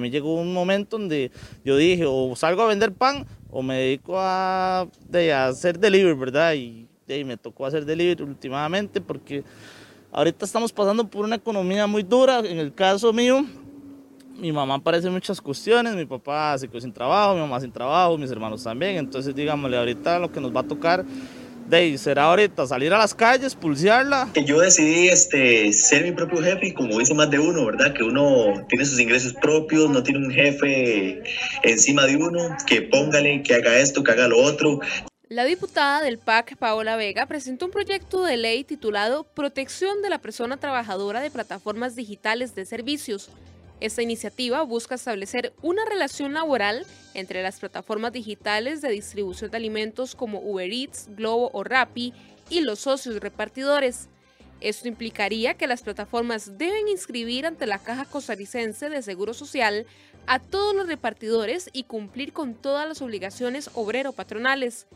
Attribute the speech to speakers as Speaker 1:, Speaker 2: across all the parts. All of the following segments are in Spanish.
Speaker 1: mí llegó un momento donde yo dije, o salgo a vender pan o me dedico a, hacer delivery, ¿verdad? Y, me tocó hacer delivery últimamente porque ahorita estamos pasando por una economía muy dura. En el caso mío, mi mamá aparece muchas cuestiones, mi papá se quedó sin trabajo, mi mamá sin trabajo, mis hermanos también. Entonces, digámosle, ahorita lo que nos va a tocar de será ahorita salir a las calles, pulsearla.
Speaker 2: Yo decidí este, ser mi propio jefe y como dice más de uno, ¿verdad? Que uno tiene sus ingresos propios, no tiene un jefe encima de uno, que póngale, que haga esto, que haga lo otro.
Speaker 3: La diputada del PAC, Paola Vega, presentó un proyecto de ley titulado Protección de la persona trabajadora de plataformas digitales de servicios esta iniciativa busca establecer una relación laboral entre las plataformas digitales de distribución de alimentos como Uber Eats, Globo o Rappi y los socios repartidores. Esto implicaría que las plataformas deben inscribir ante la Caja Costarricense de Seguro Social a todos los repartidores y cumplir con todas las obligaciones obrero-patronales.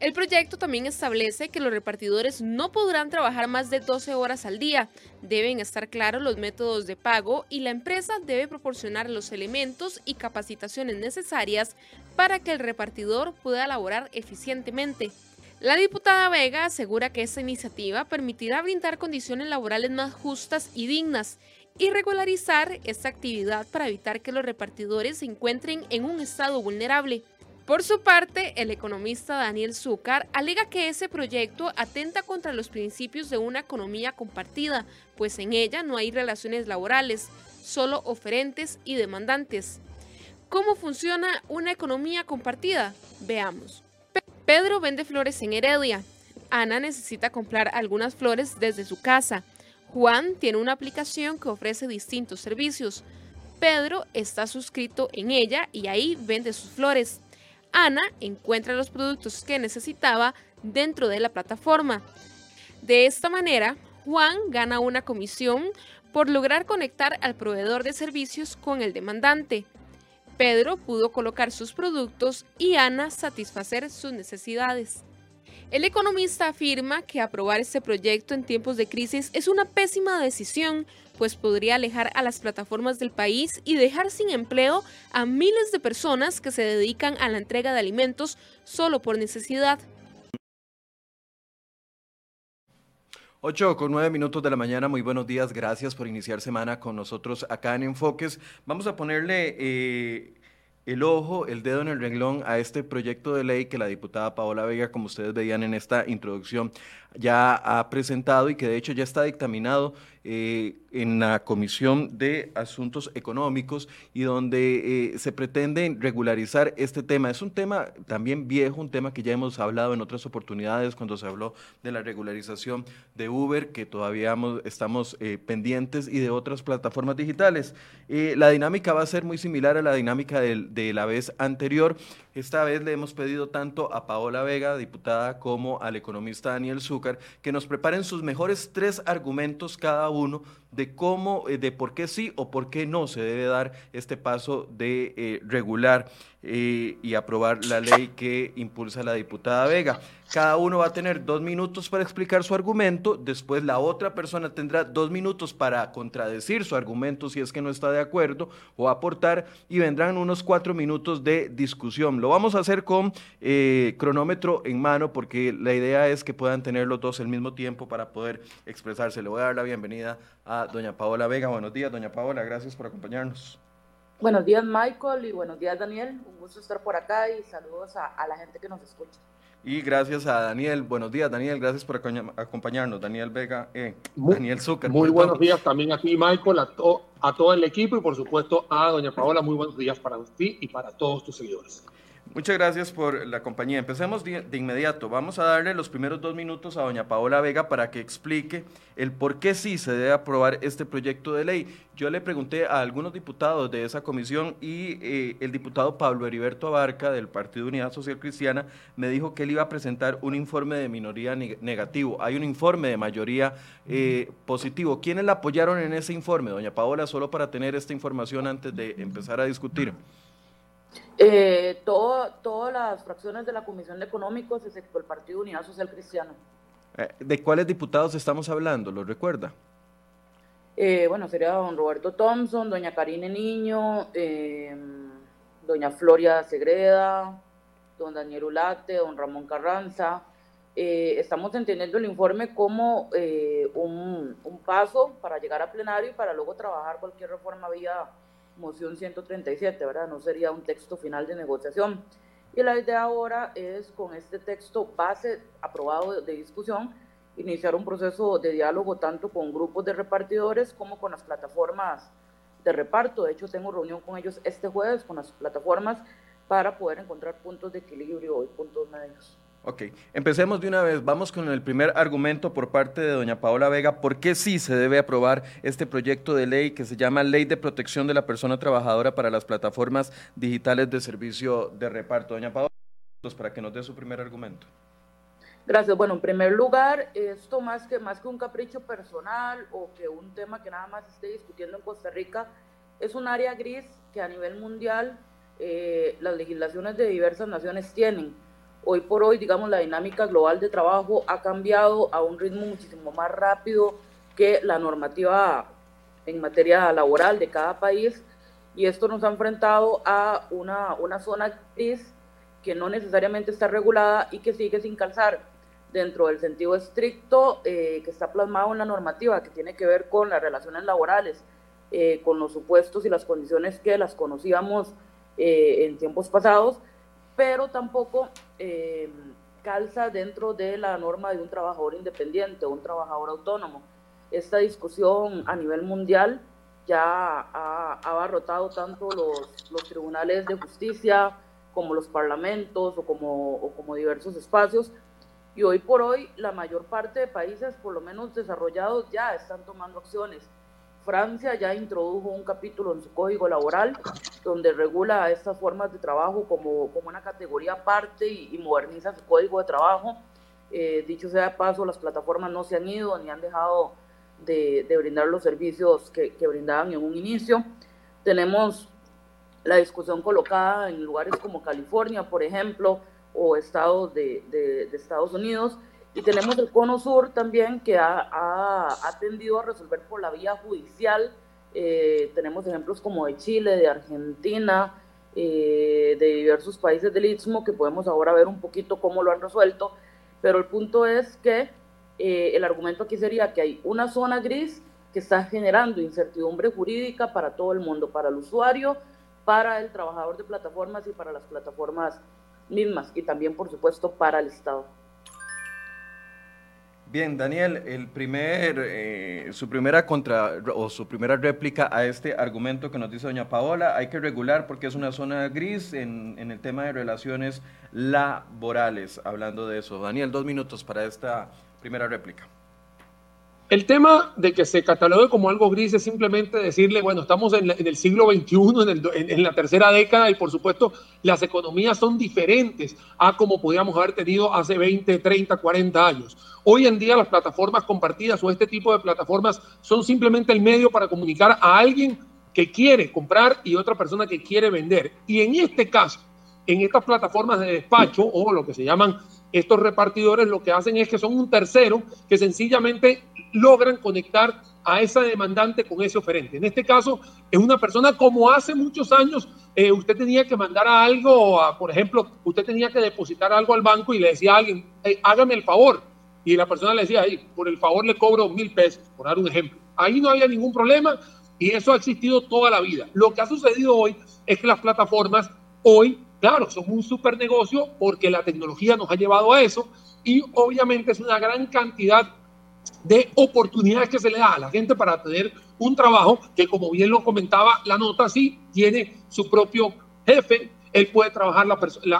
Speaker 3: El proyecto también establece que los repartidores no podrán trabajar más de 12 horas al día, deben estar claros los métodos de pago y la empresa debe proporcionar los elementos y capacitaciones necesarias para que el repartidor pueda laborar eficientemente. La diputada Vega asegura que esta iniciativa permitirá brindar condiciones laborales más justas y dignas y regularizar esta actividad para evitar que los repartidores se encuentren en un estado vulnerable. Por su parte, el economista Daniel Zúcar alega que ese proyecto atenta contra los principios de una economía compartida, pues en ella no hay relaciones laborales, solo oferentes y demandantes. ¿Cómo funciona una economía compartida? Veamos. Pedro vende flores en Heredia. Ana necesita comprar algunas flores desde su casa. Juan tiene una aplicación que ofrece distintos servicios. Pedro está suscrito en ella y ahí vende sus flores. Ana encuentra los productos que necesitaba dentro de la plataforma. De esta manera, Juan gana una comisión por lograr conectar al proveedor de servicios con el demandante. Pedro pudo colocar sus productos y Ana satisfacer sus necesidades. El economista afirma que aprobar este proyecto en tiempos de crisis es una pésima decisión, pues podría alejar a las plataformas del país y dejar sin empleo a miles de personas que se dedican a la entrega de alimentos solo por necesidad.
Speaker 4: 8 con 9 minutos de la mañana, muy buenos días, gracias por iniciar semana con nosotros acá en Enfoques. Vamos a ponerle eh, el ojo, el dedo en el renglón a este proyecto de ley que la diputada Paola Vega, como ustedes veían en esta introducción, ya ha presentado y que de hecho ya está dictaminado eh, en la Comisión de Asuntos Económicos y donde eh, se pretende regularizar este tema. Es un tema también viejo, un tema que ya hemos hablado en otras oportunidades cuando se habló de la regularización de Uber, que todavía estamos eh, pendientes, y de otras plataformas digitales. la dinámica va a ser muy similar a la dinámica de, de la vez anterior. Esta vez le hemos pedido tanto a Paola Vega, diputada, como al economista Daniel Zúcar, que nos preparen sus mejores tres argumentos cada uno de cómo, eh, de por qué sí o por qué no se debe dar este paso de eh, regular eh, y aprobar la ley que impulsa la diputada Vega. Cada uno va a tener dos minutos para explicar su argumento, después la otra persona tendrá dos minutos para contradecir su argumento si es que no está de acuerdo o aportar y vendrán unos cuatro minutos de discusión. Lo vamos a hacer con cronómetro en mano porque la idea es que puedan tener los dos el mismo tiempo para poder expresarse. Le voy a dar la bienvenida a doña Paola Vega. Buenos días, doña Paola, gracias por acompañarnos.
Speaker 5: Buenos días, Michael, y buenos días, Daniel. Un gusto estar por acá y saludos a, la gente que nos escucha.
Speaker 4: Y gracias a Daniel. Buenos días, Daniel. Gracias por acompañarnos. Daniel Vega, eh, Daniel Zucker.
Speaker 6: Muy buenos días también a ti, Michael, a, a todo el equipo y por supuesto a doña Paola. Muy buenos días para ti y para todos tus seguidores.
Speaker 4: Muchas gracias por la compañía. Empecemos de, inmediato. Vamos a darle los primeros dos minutos a doña Paola Vega para que explique el por qué sí se debe aprobar este proyecto de ley. Yo le pregunté a algunos diputados de esa comisión y eh, el diputado Pablo Heriberto Abarca del Partido Unidad Social Cristiana me dijo que él iba a presentar un informe de minoría negativo. Hay un informe de mayoría eh, positivo. ¿Quiénes la apoyaron en ese informe, doña Paola, solo para tener esta información antes de empezar a discutir?
Speaker 5: Eh, todo, todas las fracciones de la Comisión de Económicos, excepto el Partido Unidad Social Cristiana.
Speaker 4: Eh, ¿De cuáles diputados estamos hablando? ¿Lo recuerda?
Speaker 5: Eh, bueno, sería don Roberto Thompson, doña Karine Niño, em, doña Floria Segreda, don Daniel Ulate, don Ramón Carranza. Eh, estamos entendiendo el informe como eh, un, un, paso para llegar a plenario y para luego trabajar cualquier reforma vía moción 137, ¿verdad? No sería un texto final de negociación. Y la idea ahora es, con este texto base aprobado de discusión, iniciar un proceso de diálogo tanto con grupos de repartidores como con las plataformas de reparto. De hecho, tengo reunión con ellos este jueves, con las plataformas, para poder encontrar puntos de equilibrio y puntos medios.
Speaker 4: Ok, empecemos de una vez. Vamos con el primer argumento por parte de doña Paola Vega. ¿Por qué sí se debe aprobar este proyecto de ley que se llama Ley de Protección de la Persona Trabajadora para las Plataformas Digitales de Servicio de Reparto? Doña Paola, para que nos dé su primer argumento.
Speaker 5: Gracias. Bueno, en primer lugar, esto más que, más que un capricho personal o que un tema que nada más esté discutiendo en Costa Rica, es un área gris que a nivel mundial eh, las legislaciones de diversas naciones tienen. Hoy por hoy, digamos, la dinámica global de trabajo ha cambiado a un ritmo muchísimo más rápido que la normativa en materia laboral de cada país. Y esto nos ha enfrentado a una, una zona gris que no necesariamente está regulada y que sigue sin calzar dentro del sentido estricto eh, que está plasmado en la normativa, que tiene que ver con las relaciones laborales, eh, con los supuestos y las condiciones que las conocíamos eh, en tiempos pasados, pero tampoco eh, calza dentro de la norma de un trabajador independiente o un trabajador autónomo. Esta discusión a nivel mundial ya ha, abarrotado tanto los, los, tribunales de justicia como los parlamentos o como, o como diversos espacios. Y hoy por hoy la mayor parte de países, por lo menos desarrollados, ya están tomando acciones Francia ya introdujo un capítulo en su código laboral donde regula estas formas de trabajo como, como una categoría aparte y, moderniza su código de trabajo. Eh, dicho sea de paso, las plataformas no se han ido ni han dejado de, brindar los servicios que, brindaban en un inicio. Tenemos la discusión colocada en lugares como California, por ejemplo, o estados de Estados Unidos, y tenemos el Cono Sur también que ha, ha, tendido a resolver por la vía judicial. Eh, tenemos ejemplos como de Chile, de Argentina, eh, de diversos países del Istmo que podemos ahora ver un poquito cómo lo han resuelto. Pero el punto es que eh, el argumento aquí sería que hay una zona gris que está generando incertidumbre jurídica para todo el mundo, para el usuario, para el trabajador de plataformas y para las plataformas mismas y también, por supuesto, para el Estado.
Speaker 4: Bien, Daniel, el primer, eh, su primera contra o su primera réplica a este argumento que nos dice doña Paola, hay que regular porque es una zona gris en, en el tema de relaciones laborales, hablando de eso. Daniel, dos minutos para esta primera réplica.
Speaker 6: El tema de que se catalogue como algo gris es simplemente decirle, bueno, estamos en, el siglo XXI, en, en, la tercera década, y por supuesto las economías son diferentes a como podíamos haber tenido hace 20, 30, 40 años. Hoy en día las plataformas compartidas o este tipo de plataformas son simplemente el medio para comunicar a alguien que quiere comprar y otra persona que quiere vender. Y en este caso, en estas plataformas de despacho o lo que se llaman estos repartidores lo que hacen es que son un tercero que sencillamente logran conectar a esa demandante con ese oferente. En este caso, es una persona como hace muchos años, eh, usted tenía que mandar algo, por ejemplo, usted tenía que depositar algo al banco y le decía a alguien, hágame el favor. Y la persona le decía, ahí, por el favor le cobro mil pesos, por dar un ejemplo. Ahí no había ningún problema y eso ha existido toda la vida. Lo que ha sucedido hoy es que las plataformas hoy, claro, son un super negocio porque la tecnología nos ha llevado a eso y obviamente es una gran cantidad de oportunidades que se le da a la gente para tener un trabajo que, como bien lo comentaba la nota, sí tiene su propio jefe, él puede trabajar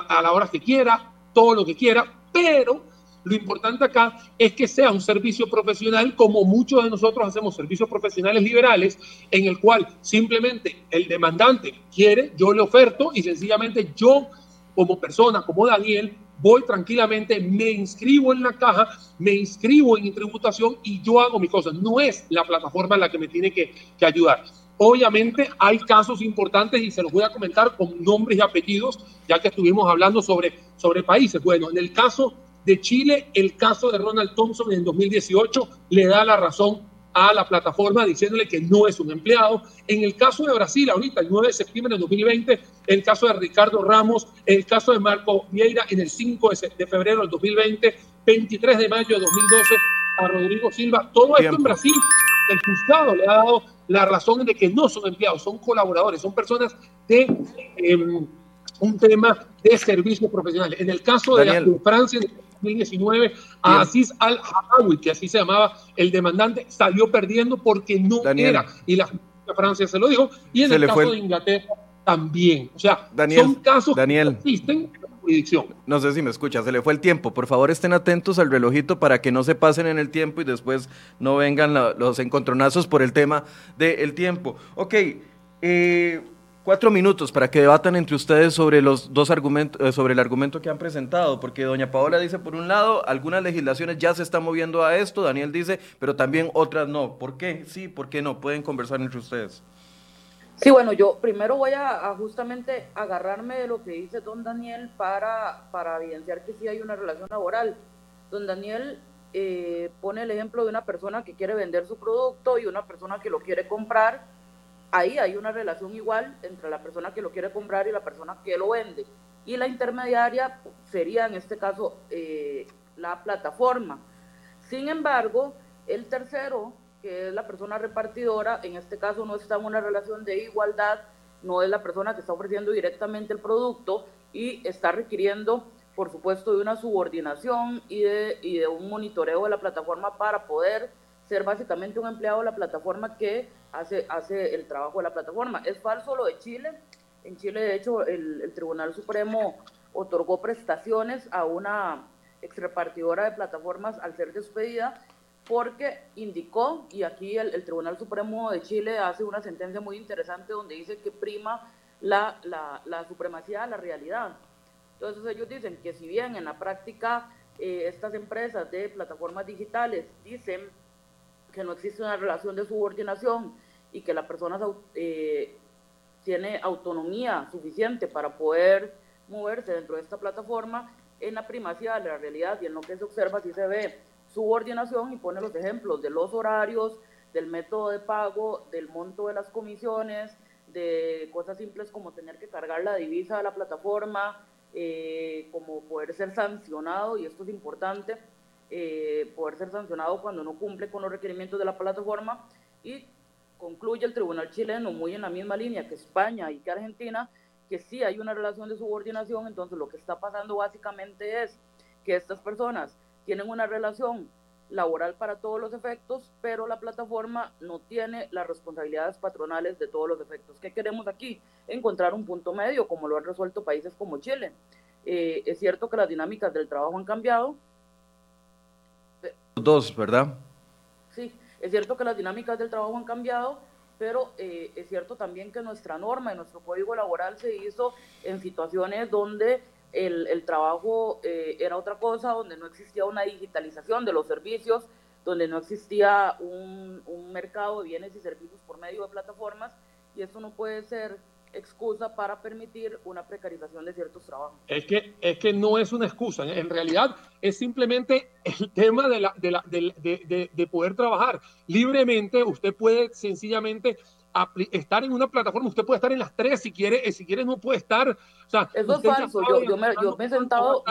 Speaker 6: a la hora que quiera, todo lo que quiera, pero lo importante acá es que sea un servicio profesional como muchos de nosotros hacemos servicios profesionales liberales, en el cual simplemente el demandante quiere, yo le oferto y sencillamente yo como persona, como Daniel, voy tranquilamente, me inscribo en la caja, me inscribo en tributación y yo hago mi cosa. No es la plataforma la que me tiene que, que ayudar. Obviamente hay casos importantes y se los voy a comentar con nombres y apellidos, ya que estuvimos hablando sobre, sobre países. Bueno, en el caso de Chile, el caso de Ronald Thompson en 2018 le da la razón a la plataforma diciéndole que no es un empleado. En el caso de Brasil, ahorita, el 9 de septiembre de 2020, el caso de Ricardo Ramos, el caso de Marco Vieira en el 5 de febrero del 2020, 23 de mayo de 2012 a Rodrigo Silva. Todo esto en Brasil, el juzgado le ha dado la razón de que no son empleados, son colaboradores, son personas de em, un tema de servicios profesionales. En el caso de, Francia, en 2019, a Aziz al-Hawawi, que así se llamaba el demandante, salió perdiendo porque no era. Y la Francia se lo dijo. Y en el caso de Inglaterra también. O sea, son casos que existen
Speaker 4: no sé si me escucha, se le fue el tiempo. Por favor, estén atentos al relojito para que no se pasen en el tiempo y después no vengan los encontronazos por el tema del tiempo. Ok, eh, cuatro minutos para que debatan entre ustedes sobre los dos argumentos, eh, sobre el argumento que han presentado, porque doña Paola dice, por un lado, algunas legislaciones ya se están moviendo a esto, Daniel dice, pero también otras no. ¿Por qué? Sí, ¿por qué no? Pueden conversar entre ustedes.
Speaker 5: Sí, bueno, yo primero voy a, justamente agarrarme de lo que dice don Daniel para, para evidenciar que sí hay una relación laboral. Don Daniel eh, pone el ejemplo de una persona que quiere vender su producto y una persona que lo quiere comprar. Ahí hay una relación igual entre la persona que lo quiere comprar y la persona que lo vende. Y la intermediaria sería en este caso eh, la plataforma. Sin embargo, el tercero que es la persona repartidora, en este caso no está en una relación de igualdad, no es la persona que está ofreciendo directamente el producto y está requiriendo, por supuesto, de una subordinación y de, y de un monitoreo de la plataforma para poder ser básicamente un empleado de la plataforma que hace, hace el trabajo de la plataforma. Es falso lo de Chile. En Chile, de hecho, el, Tribunal Supremo otorgó prestaciones a una ex repartidora de plataformas al ser despedida porque indicó, y aquí el, Tribunal Supremo de Chile hace una sentencia muy interesante donde dice que prima la, la, supremacía de la realidad. Entonces ellos dicen que si bien en la práctica eh, estas empresas de plataformas digitales dicen que no existe una relación de subordinación y que la persona eh, tiene autonomía suficiente para poder moverse dentro de esta plataforma, en la primacía de la realidad y en lo que se observa sí se ve subordinación y pone los ejemplos de los horarios, del método de pago, del monto de las comisiones, de cosas simples como tener que cargar la divisa de la plataforma, eh, como poder ser sancionado, y esto es importante, eh, poder ser sancionado cuando no cumple con los requerimientos de la plataforma. Y concluye el tribunal chileno muy en la misma línea que España y que Argentina, que sí hay una relación de subordinación, entonces lo que está pasando básicamente es que estas personas tienen una relación laboral para todos los efectos, pero la plataforma no tiene las responsabilidades patronales de todos los efectos. ¿Qué queremos aquí? Encontrar un punto medio, como lo han resuelto países como Chile. Eh, es cierto que las dinámicas del trabajo han cambiado.
Speaker 4: Dos, ¿verdad?
Speaker 5: Sí, es cierto que las dinámicas del trabajo han cambiado, pero eh, es cierto también que nuestra norma y nuestro código laboral se hizo en situaciones donde el, el trabajo eh, era otra cosa, donde no existía una digitalización de los servicios, donde no existía un, un, mercado de bienes y servicios por medio de plataformas, y eso no puede ser excusa para permitir una precarización de ciertos trabajos.
Speaker 6: Es que, es que no es una excusa, en realidad es simplemente el tema de, la, de, la, de, de, de poder trabajar libremente, usted puede sencillamente estar en una plataforma, usted puede estar en las tres si quiere, eh, si quiere no puede estar. O sea,
Speaker 5: Eso es falso, yo, yo, me, yo, me, he sentado...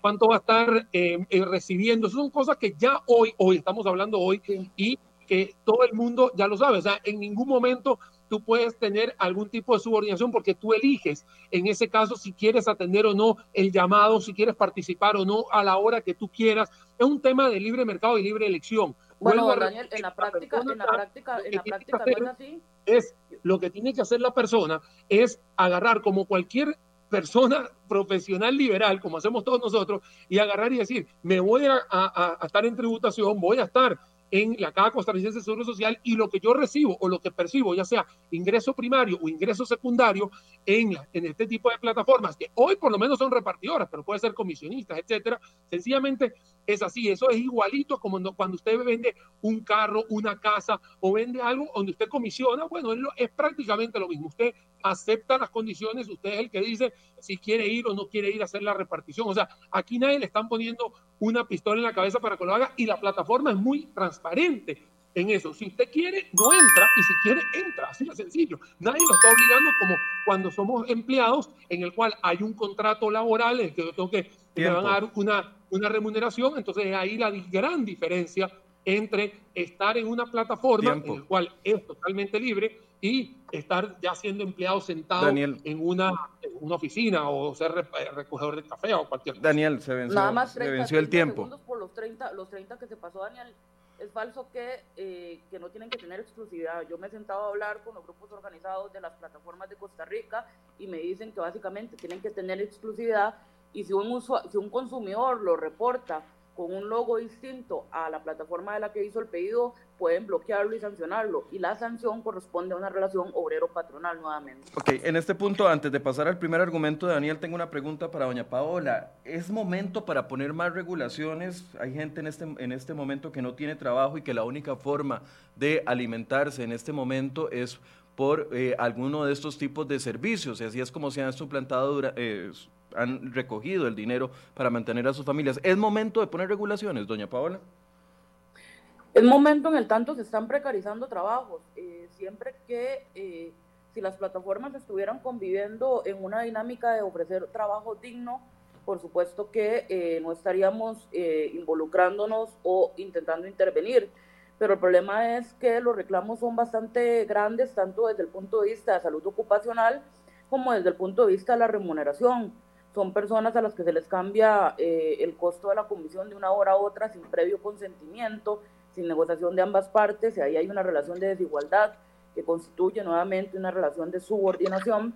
Speaker 6: Cuánto va a estar, eh, eh, recibiendo, Esas son cosas que ya hoy, hoy estamos hablando hoy y que todo el mundo ya lo sabe, o sea, en ningún momento tú puedes tener algún tipo de subordinación porque tú eliges en ese caso si quieres atender o no el llamado, si quieres participar o no a la hora que tú quieras. Es un tema de libre mercado y libre elección.
Speaker 5: Bueno, Daniel, en la práctica, en la práctica, en la práctica no es así.
Speaker 6: Es lo que tiene que hacer la persona es agarrar como cualquier persona profesional liberal, como hacemos todos nosotros, y agarrar y decir, me voy a, a, a estar en tributación, voy a estar en la Caja Costarricense de Seguro Social y lo que yo recibo o lo que percibo, ya sea ingreso primario o ingreso secundario en, en este tipo de plataformas, que hoy por lo menos son repartidoras, pero puede ser comisionistas, etcétera, sencillamente es así. Eso es igualito como cuando usted vende un carro, una casa o vende algo donde usted comisiona, bueno, es prácticamente lo mismo. Usted acepta las condiciones, usted es el que dice si quiere ir o no quiere ir a hacer la repartición. O sea, aquí nadie le están poniendo una pistola en la cabeza para que lo haga y la plataforma es muy transparente. en eso. Si usted quiere, no entra y si quiere, entra. Así de sencillo. Nadie lo está obligando como cuando somos empleados en el cual hay un contrato laboral en el que yo tengo que me van a dar una, una remuneración. Entonces ahí la gran diferencia entre estar en una plataforma en la cual es totalmente libre y estar ya siendo empleado sentado en una, una oficina o ser eh, recogedor de café o cualquier cosa.
Speaker 4: Daniel, se venció, se venció el tiempo.
Speaker 5: Por los 30, los 30 que se pasó, Daniel, es falso que, eh, que no tienen que tener exclusividad. Yo me he sentado a hablar con los grupos organizados de las plataformas de Costa Rica y me dicen que básicamente tienen que tener exclusividad y si un, si un consumidor lo reporta con un logo distinto a la plataforma de la que hizo el pedido, pueden bloquearlo y sancionarlo. Y la sanción corresponde a una relación obrero-patronal nuevamente.
Speaker 4: Ok, en este punto, antes de pasar al primer argumento de Daniel, tengo una pregunta para doña Paola. ¿Es momento para poner más regulaciones? Hay gente en este, en este momento que no tiene trabajo y que la única forma de alimentarse en este momento es por eh, alguno de estos tipos de servicios. Y así es como se han suplantado eh, han recogido el dinero para mantener a sus familias. ¿Es momento de poner regulaciones, doña Paola?
Speaker 5: Es momento en el tanto se están precarizando trabajos. Eh, siempre que eh, si las plataformas estuvieran conviviendo en una dinámica de ofrecer trabajo digno, por supuesto que eh, no estaríamos involucrándonos o intentando intervenir. Pero el problema es que los reclamos son bastante grandes, tanto desde el punto de vista de salud ocupacional como desde el punto de vista de la remuneración son personas a las que se les cambia eh, el costo de la comisión de una hora a otra sin previo consentimiento, sin negociación de ambas partes, y ahí hay una relación de desigualdad que constituye nuevamente una relación de subordinación,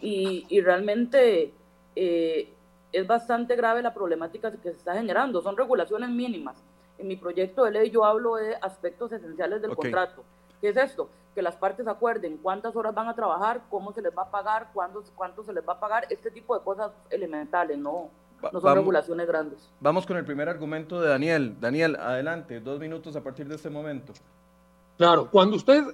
Speaker 5: y, y realmente eh, es bastante grave la problemática que se está generando. Son regulaciones mínimas. En mi proyecto de ley yo hablo de aspectos esenciales del contrato. ¿Qué es esto? que las partes acuerden cuántas horas van a trabajar, cómo se les va a pagar, cuándo, cuánto se les va a pagar, este tipo de cosas elementales, no, no son regulaciones grandes.
Speaker 4: Vamos con el primer argumento de Daniel. Daniel, adelante, dos minutos a partir de este momento.
Speaker 6: Claro, cuando usted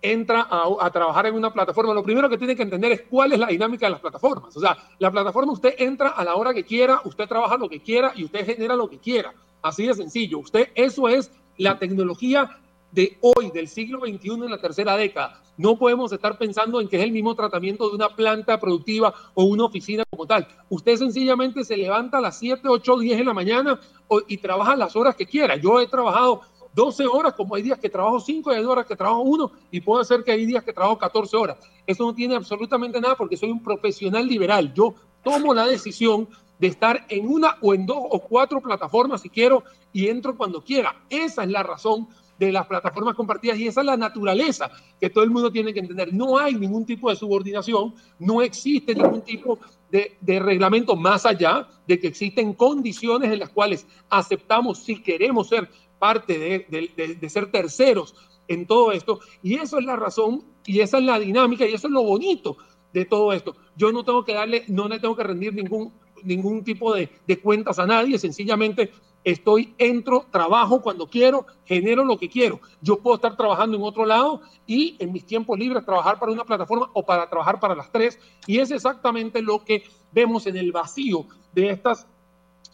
Speaker 6: entra a, a, trabajar en una plataforma, lo primero que tiene que entender es cuál es la dinámica de las plataformas. O sea, la plataforma usted entra a la hora que quiera, usted trabaja lo que quiera y usted genera lo que quiera. Así de sencillo. Usted, eso es la tecnología de hoy, del siglo XXI en la tercera década. No podemos estar pensando en que es el mismo tratamiento de una planta productiva o una oficina como tal. Usted sencillamente se levanta a las 7, 8, 10 de la mañana y trabaja las horas que quiera. Yo he trabajado 12 horas, como hay días que trabajo 5 y hay horas que trabajo 1 y puede ser que hay días que trabajo 14 horas. Eso no tiene absolutamente nada porque soy un profesional liberal. Yo tomo la decisión de estar en una o en dos o cuatro plataformas si quiero y entro cuando quiera. Esa es la razón de las plataformas compartidas y esa es la naturaleza que todo el mundo tiene que entender. No hay ningún tipo de subordinación, no existe ningún tipo de, de, reglamento más allá de que existen condiciones en las cuales aceptamos si queremos ser parte de, de, de ser terceros en todo esto y eso es la razón y esa es la dinámica y eso es lo bonito de todo esto. Yo no tengo que darle, no le tengo que rendir ningún ningún tipo de, de, cuentas a nadie, sencillamente estoy, entro, trabajo cuando quiero, genero lo que quiero. Yo puedo estar trabajando en otro lado y en mis tiempos libres trabajar para una plataforma o para trabajar para las tres. Y es exactamente lo que vemos en el vacío de estas,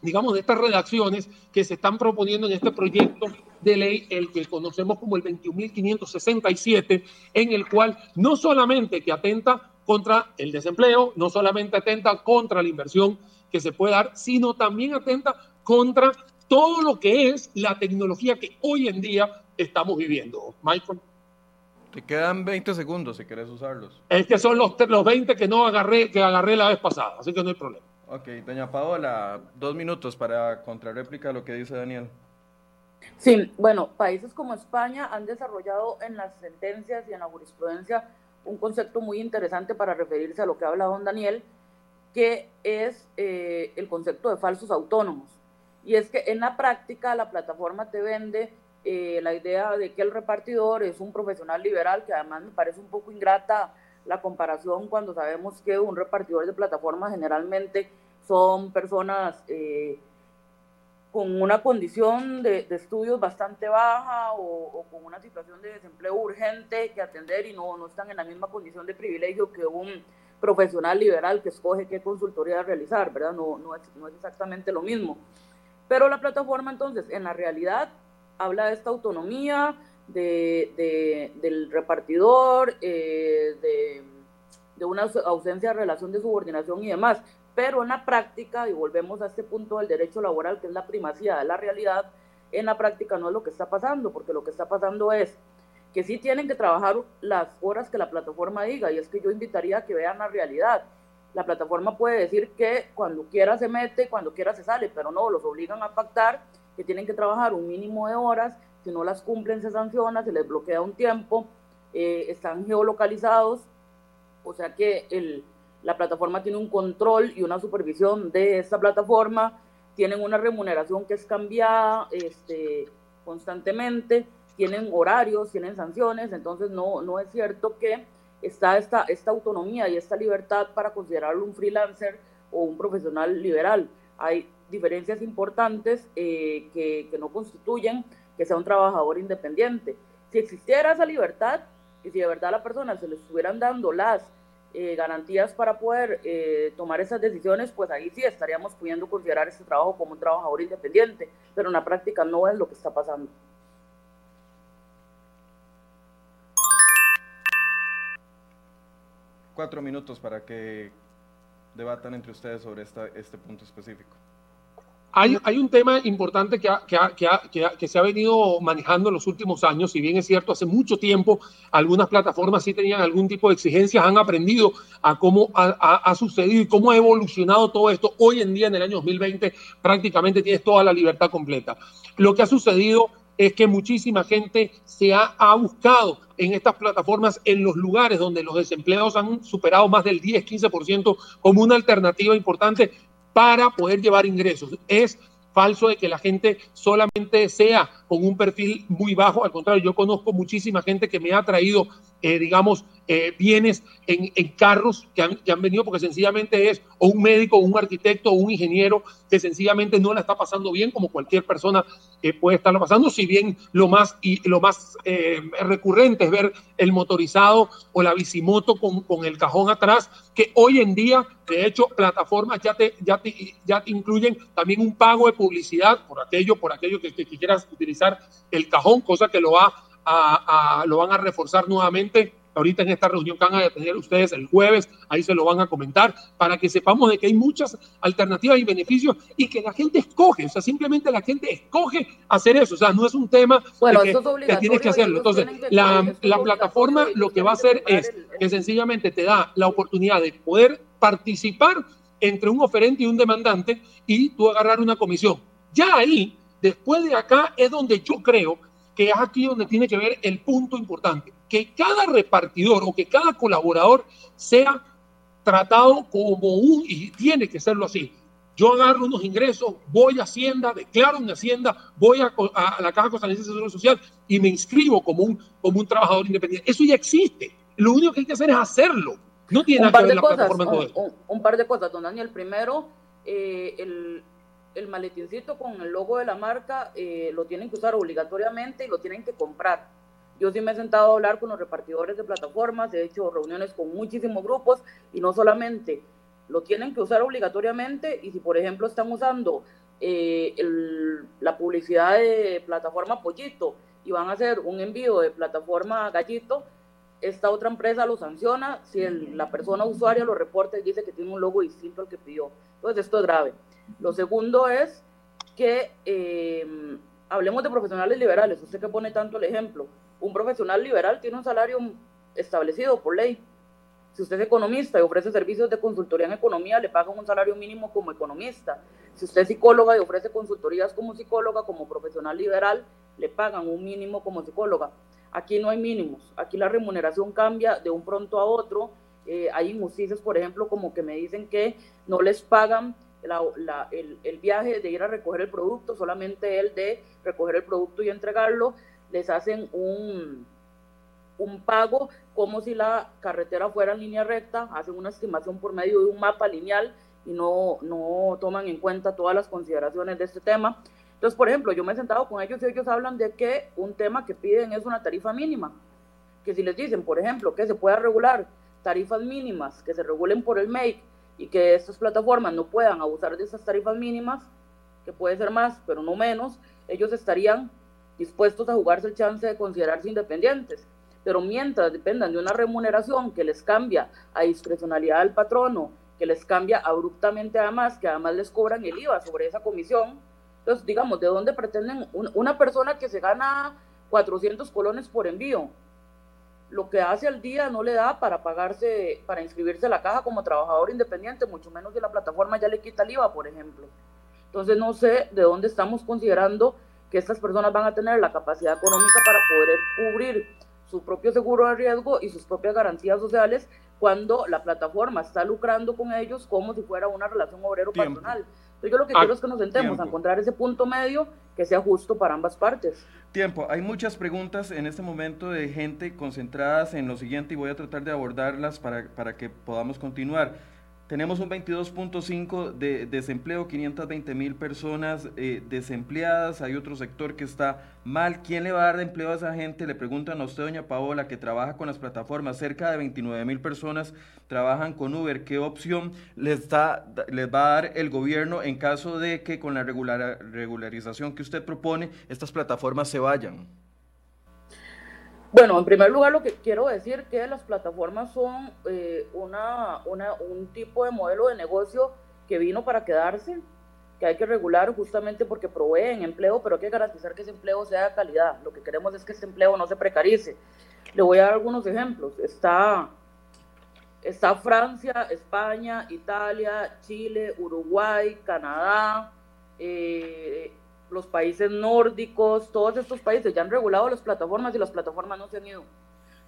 Speaker 6: digamos, de estas redacciones que se están proponiendo en este proyecto de ley, el que conocemos como el 21.567, en el cual no solamente que atenta contra el desempleo, no solamente atenta contra la inversión que se puede dar, sino también atenta contra todo lo que es la tecnología que hoy en día estamos viviendo. Michael.
Speaker 4: Te quedan 20 segundos si quieres usarlos.
Speaker 6: Es que son los, los 20 que no agarré, que agarré la vez pasada, así que no hay problema.
Speaker 4: Ok, doña Paola, dos minutos para contrarréplica a lo que dice Daniel.
Speaker 5: Sí, bueno, países como España han desarrollado en las sentencias y en la jurisprudencia un concepto muy interesante para referirse a lo que habla don Daniel, que es eh, el concepto de falsos autónomos. Y es que en la práctica la plataforma te vende eh, la idea de que el repartidor es un profesional liberal, que además me parece un poco ingrata la comparación cuando sabemos que un repartidor de plataforma generalmente son personas eh, con una condición de, estudios bastante baja o, con una situación de desempleo urgente que atender y no, no están en la misma condición de privilegio que un profesional liberal que escoge qué consultoría realizar, ¿verdad? No, no, es, no es exactamente lo mismo. Pero la plataforma entonces en la realidad habla de esta autonomía, de, del repartidor, eh, de, de, una ausencia de relación de subordinación y demás. Pero en la práctica, y volvemos a este punto del derecho laboral, que es la primacía de la realidad, en la práctica no es lo que está pasando, porque lo que está pasando es que sí tienen que trabajar las horas que la plataforma diga, y es que yo invitaría a que vean la realidad. La plataforma puede decir que cuando quiera se mete, cuando quiera se sale, pero no, los obligan a pactar que tienen que trabajar un mínimo de horas, si no las cumplen se sanciona, se les bloquea un tiempo, eh, están geolocalizados, o sea que el, la plataforma tiene un control y una supervisión de esta plataforma, tienen una remuneración que es cambiada este, constantemente, tienen horarios, tienen sanciones, entonces no, no es cierto que está esta, esta autonomía y esta libertad para considerarlo un freelancer o un profesional liberal. Hay diferencias importantes eh, que, que, no constituyen que sea un trabajador independiente. Si existiera esa libertad y si de verdad a la persona se le estuvieran dando las eh, garantías para poder eh, tomar esas decisiones, pues ahí sí estaríamos pudiendo considerar ese trabajo como un trabajador independiente, pero en la práctica no es lo que está pasando.
Speaker 4: Cuatro minutos para que debatan entre ustedes sobre esta, este punto específico.
Speaker 6: Hay, hay, un tema importante que, que, que, que, se ha venido manejando en los últimos años, si bien es cierto, hace mucho tiempo algunas plataformas sí tenían algún tipo de exigencias, han aprendido a cómo ha, ha, sucedido y cómo ha evolucionado todo esto. Hoy en día, en el año 2020, prácticamente tienes toda la libertad completa. Lo que ha sucedido es que muchísima gente se ha, buscado en estas plataformas en los lugares donde los desempleados han superado más del 10-15% como una alternativa importante para poder llevar ingresos. Es falso de que la gente solamente sea con un perfil muy bajo. Al contrario, yo conozco muchísima gente que me ha traído, eh, digamos, eh, bienes en, en carros que han, que han, venido porque sencillamente es o un médico, o un arquitecto, o un ingeniero que sencillamente no la está pasando bien como cualquier persona eh, puede estarlo pasando, si bien lo más, y lo más eh, recurrente es ver el motorizado o la bicimoto con, con, el cajón atrás, que hoy en día, de hecho, plataformas ya te, ya te, ya te incluyen también un pago de publicidad por aquello, por aquello que, que, que quieras utilizar el cajón, cosa que lo, va a, a, lo van a reforzar nuevamente ahorita en esta reunión que van a tener ustedes el jueves, ahí se lo van a comentar, para que sepamos de que hay muchas alternativas y beneficios y que la gente escoge, o sea, simplemente la gente escoge hacer eso, o sea, no es un tema
Speaker 5: bueno,
Speaker 6: que,
Speaker 5: es
Speaker 6: que, tienes que hacerlo. Entonces, que, la, la plataforma lo que va a hacer es que sencillamente te da la oportunidad de poder participar entre un oferente y un demandante y tú agarrar una comisión. Ya ahí, después de acá, es donde yo creo que es aquí donde tiene que ver el punto importante que cada repartidor o que cada colaborador sea tratado como un, y tiene que serlo así. Yo agarro unos ingresos, voy a Hacienda, declaro una Hacienda, voy a, a la Caja Costarricense de Seguro Social y me inscribo como un, como un trabajador independiente. Eso ya existe. Lo único que hay que hacer es hacerlo. No tiene
Speaker 5: un nada que ver
Speaker 6: la
Speaker 5: cosas,
Speaker 6: plataforma en todo
Speaker 5: un,
Speaker 6: esto.
Speaker 5: un, un, par de cosas, don Daniel. Primero, eh, el, el maletincito con el logo de la marca eh, lo tienen que usar obligatoriamente y lo tienen que comprar yo sí me he sentado a hablar con los repartidores de plataformas, he hecho reuniones con muchísimos grupos y no solamente lo tienen que usar obligatoriamente y si por ejemplo están usando eh, el, la publicidad de plataforma Pollito y van a hacer un envío de plataforma Gallito, esta otra empresa lo sanciona si el, la persona usuaria lo reporta y dice que tiene un logo distinto al que pidió. Entonces esto es grave. Lo segundo es que eh, hablemos de profesionales liberales. Usted que pone tanto el ejemplo un profesional liberal tiene un salario establecido por ley. Si usted es economista y ofrece servicios de consultoría en economía, le pagan un salario mínimo como economista. Si usted es psicóloga y ofrece consultorías como psicóloga, como profesional liberal, le pagan un mínimo como psicóloga. Aquí no hay mínimos, aquí la remuneración cambia de un pronto a otro. Eh, hay injusticias, por ejemplo, como que me dicen que no les pagan la, la, el, el viaje de ir a recoger el producto, solamente el de recoger el producto y entregarlo les hacen un, un pago como si la carretera fuera en línea recta, hacen una estimación por medio de un mapa lineal y no, no toman en cuenta todas las consideraciones de este tema. Entonces, por ejemplo, yo me he sentado con ellos y ellos hablan de que un tema que piden es una tarifa mínima. Que si les dicen, por ejemplo, que se pueda regular tarifas mínimas, que se regulen por el MAKE y que estas plataformas no puedan abusar de esas tarifas mínimas, que puede ser más, pero no menos, ellos estarían dispuestos a jugarse el chance de considerarse independientes. Pero mientras dependan de una remuneración que les cambia a discrecionalidad del patrono, que les cambia abruptamente además, que además les cobran el IVA sobre esa comisión, entonces digamos, ¿de dónde pretenden una persona que se gana 400 colones por envío? Lo que hace al día no le da para pagarse, para inscribirse a la caja como trabajador independiente, mucho menos si la plataforma ya le quita el IVA, por ejemplo. Entonces no sé de dónde estamos considerando que estas personas van a tener la capacidad económica para poder cubrir su propio seguro de riesgo y sus propias garantías sociales cuando la plataforma está lucrando con ellos como si fuera una relación obrero-patronal. Entonces yo lo que quiero es que nos sentemos a encontrar ese punto medio que sea justo para ambas partes.
Speaker 4: Tiempo. Hay muchas preguntas en este momento de gente concentradas en lo siguiente y voy a tratar de abordarlas para, para que podamos continuar. Tenemos un 22.5 de desempleo, 520 mil personas eh, desempleadas. Hay otro sector que está mal. ¿Quién le va a dar empleo a esa gente? Le preguntan a usted, doña Paola, que trabaja con las plataformas. Cerca de 29 mil personas trabajan con Uber. ¿Qué opción les, da, les va a dar el gobierno en caso de que con la regularización que usted propone, estas plataformas se vayan?
Speaker 5: Bueno, en primer lugar lo que quiero decir que las plataformas son eh, una, un tipo de modelo de negocio que vino para quedarse, que hay que regular justamente porque proveen empleo, pero hay que garantizar que ese empleo sea de calidad. Lo que queremos es que este empleo no se precarice. Le voy a dar algunos ejemplos. Está, está Francia, España, Italia, Chile, Uruguay, Canadá, eh, los países nórdicos, todos estos países ya han regulado las plataformas y las plataformas no se han ido.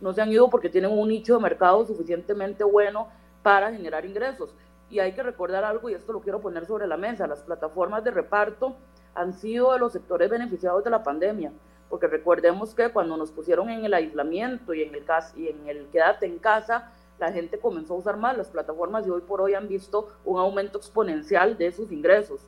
Speaker 5: No se han ido porque tienen un nicho de mercado suficientemente bueno para generar ingresos. Y hay que recordar algo, y esto lo quiero poner sobre la mesa, las plataformas de reparto han sido de los sectores beneficiados de la pandemia, porque recordemos que cuando nos pusieron en el aislamiento y en el, y en el quédate en casa, la gente comenzó a usar más las plataformas y hoy por hoy han visto un aumento exponencial de sus ingresos.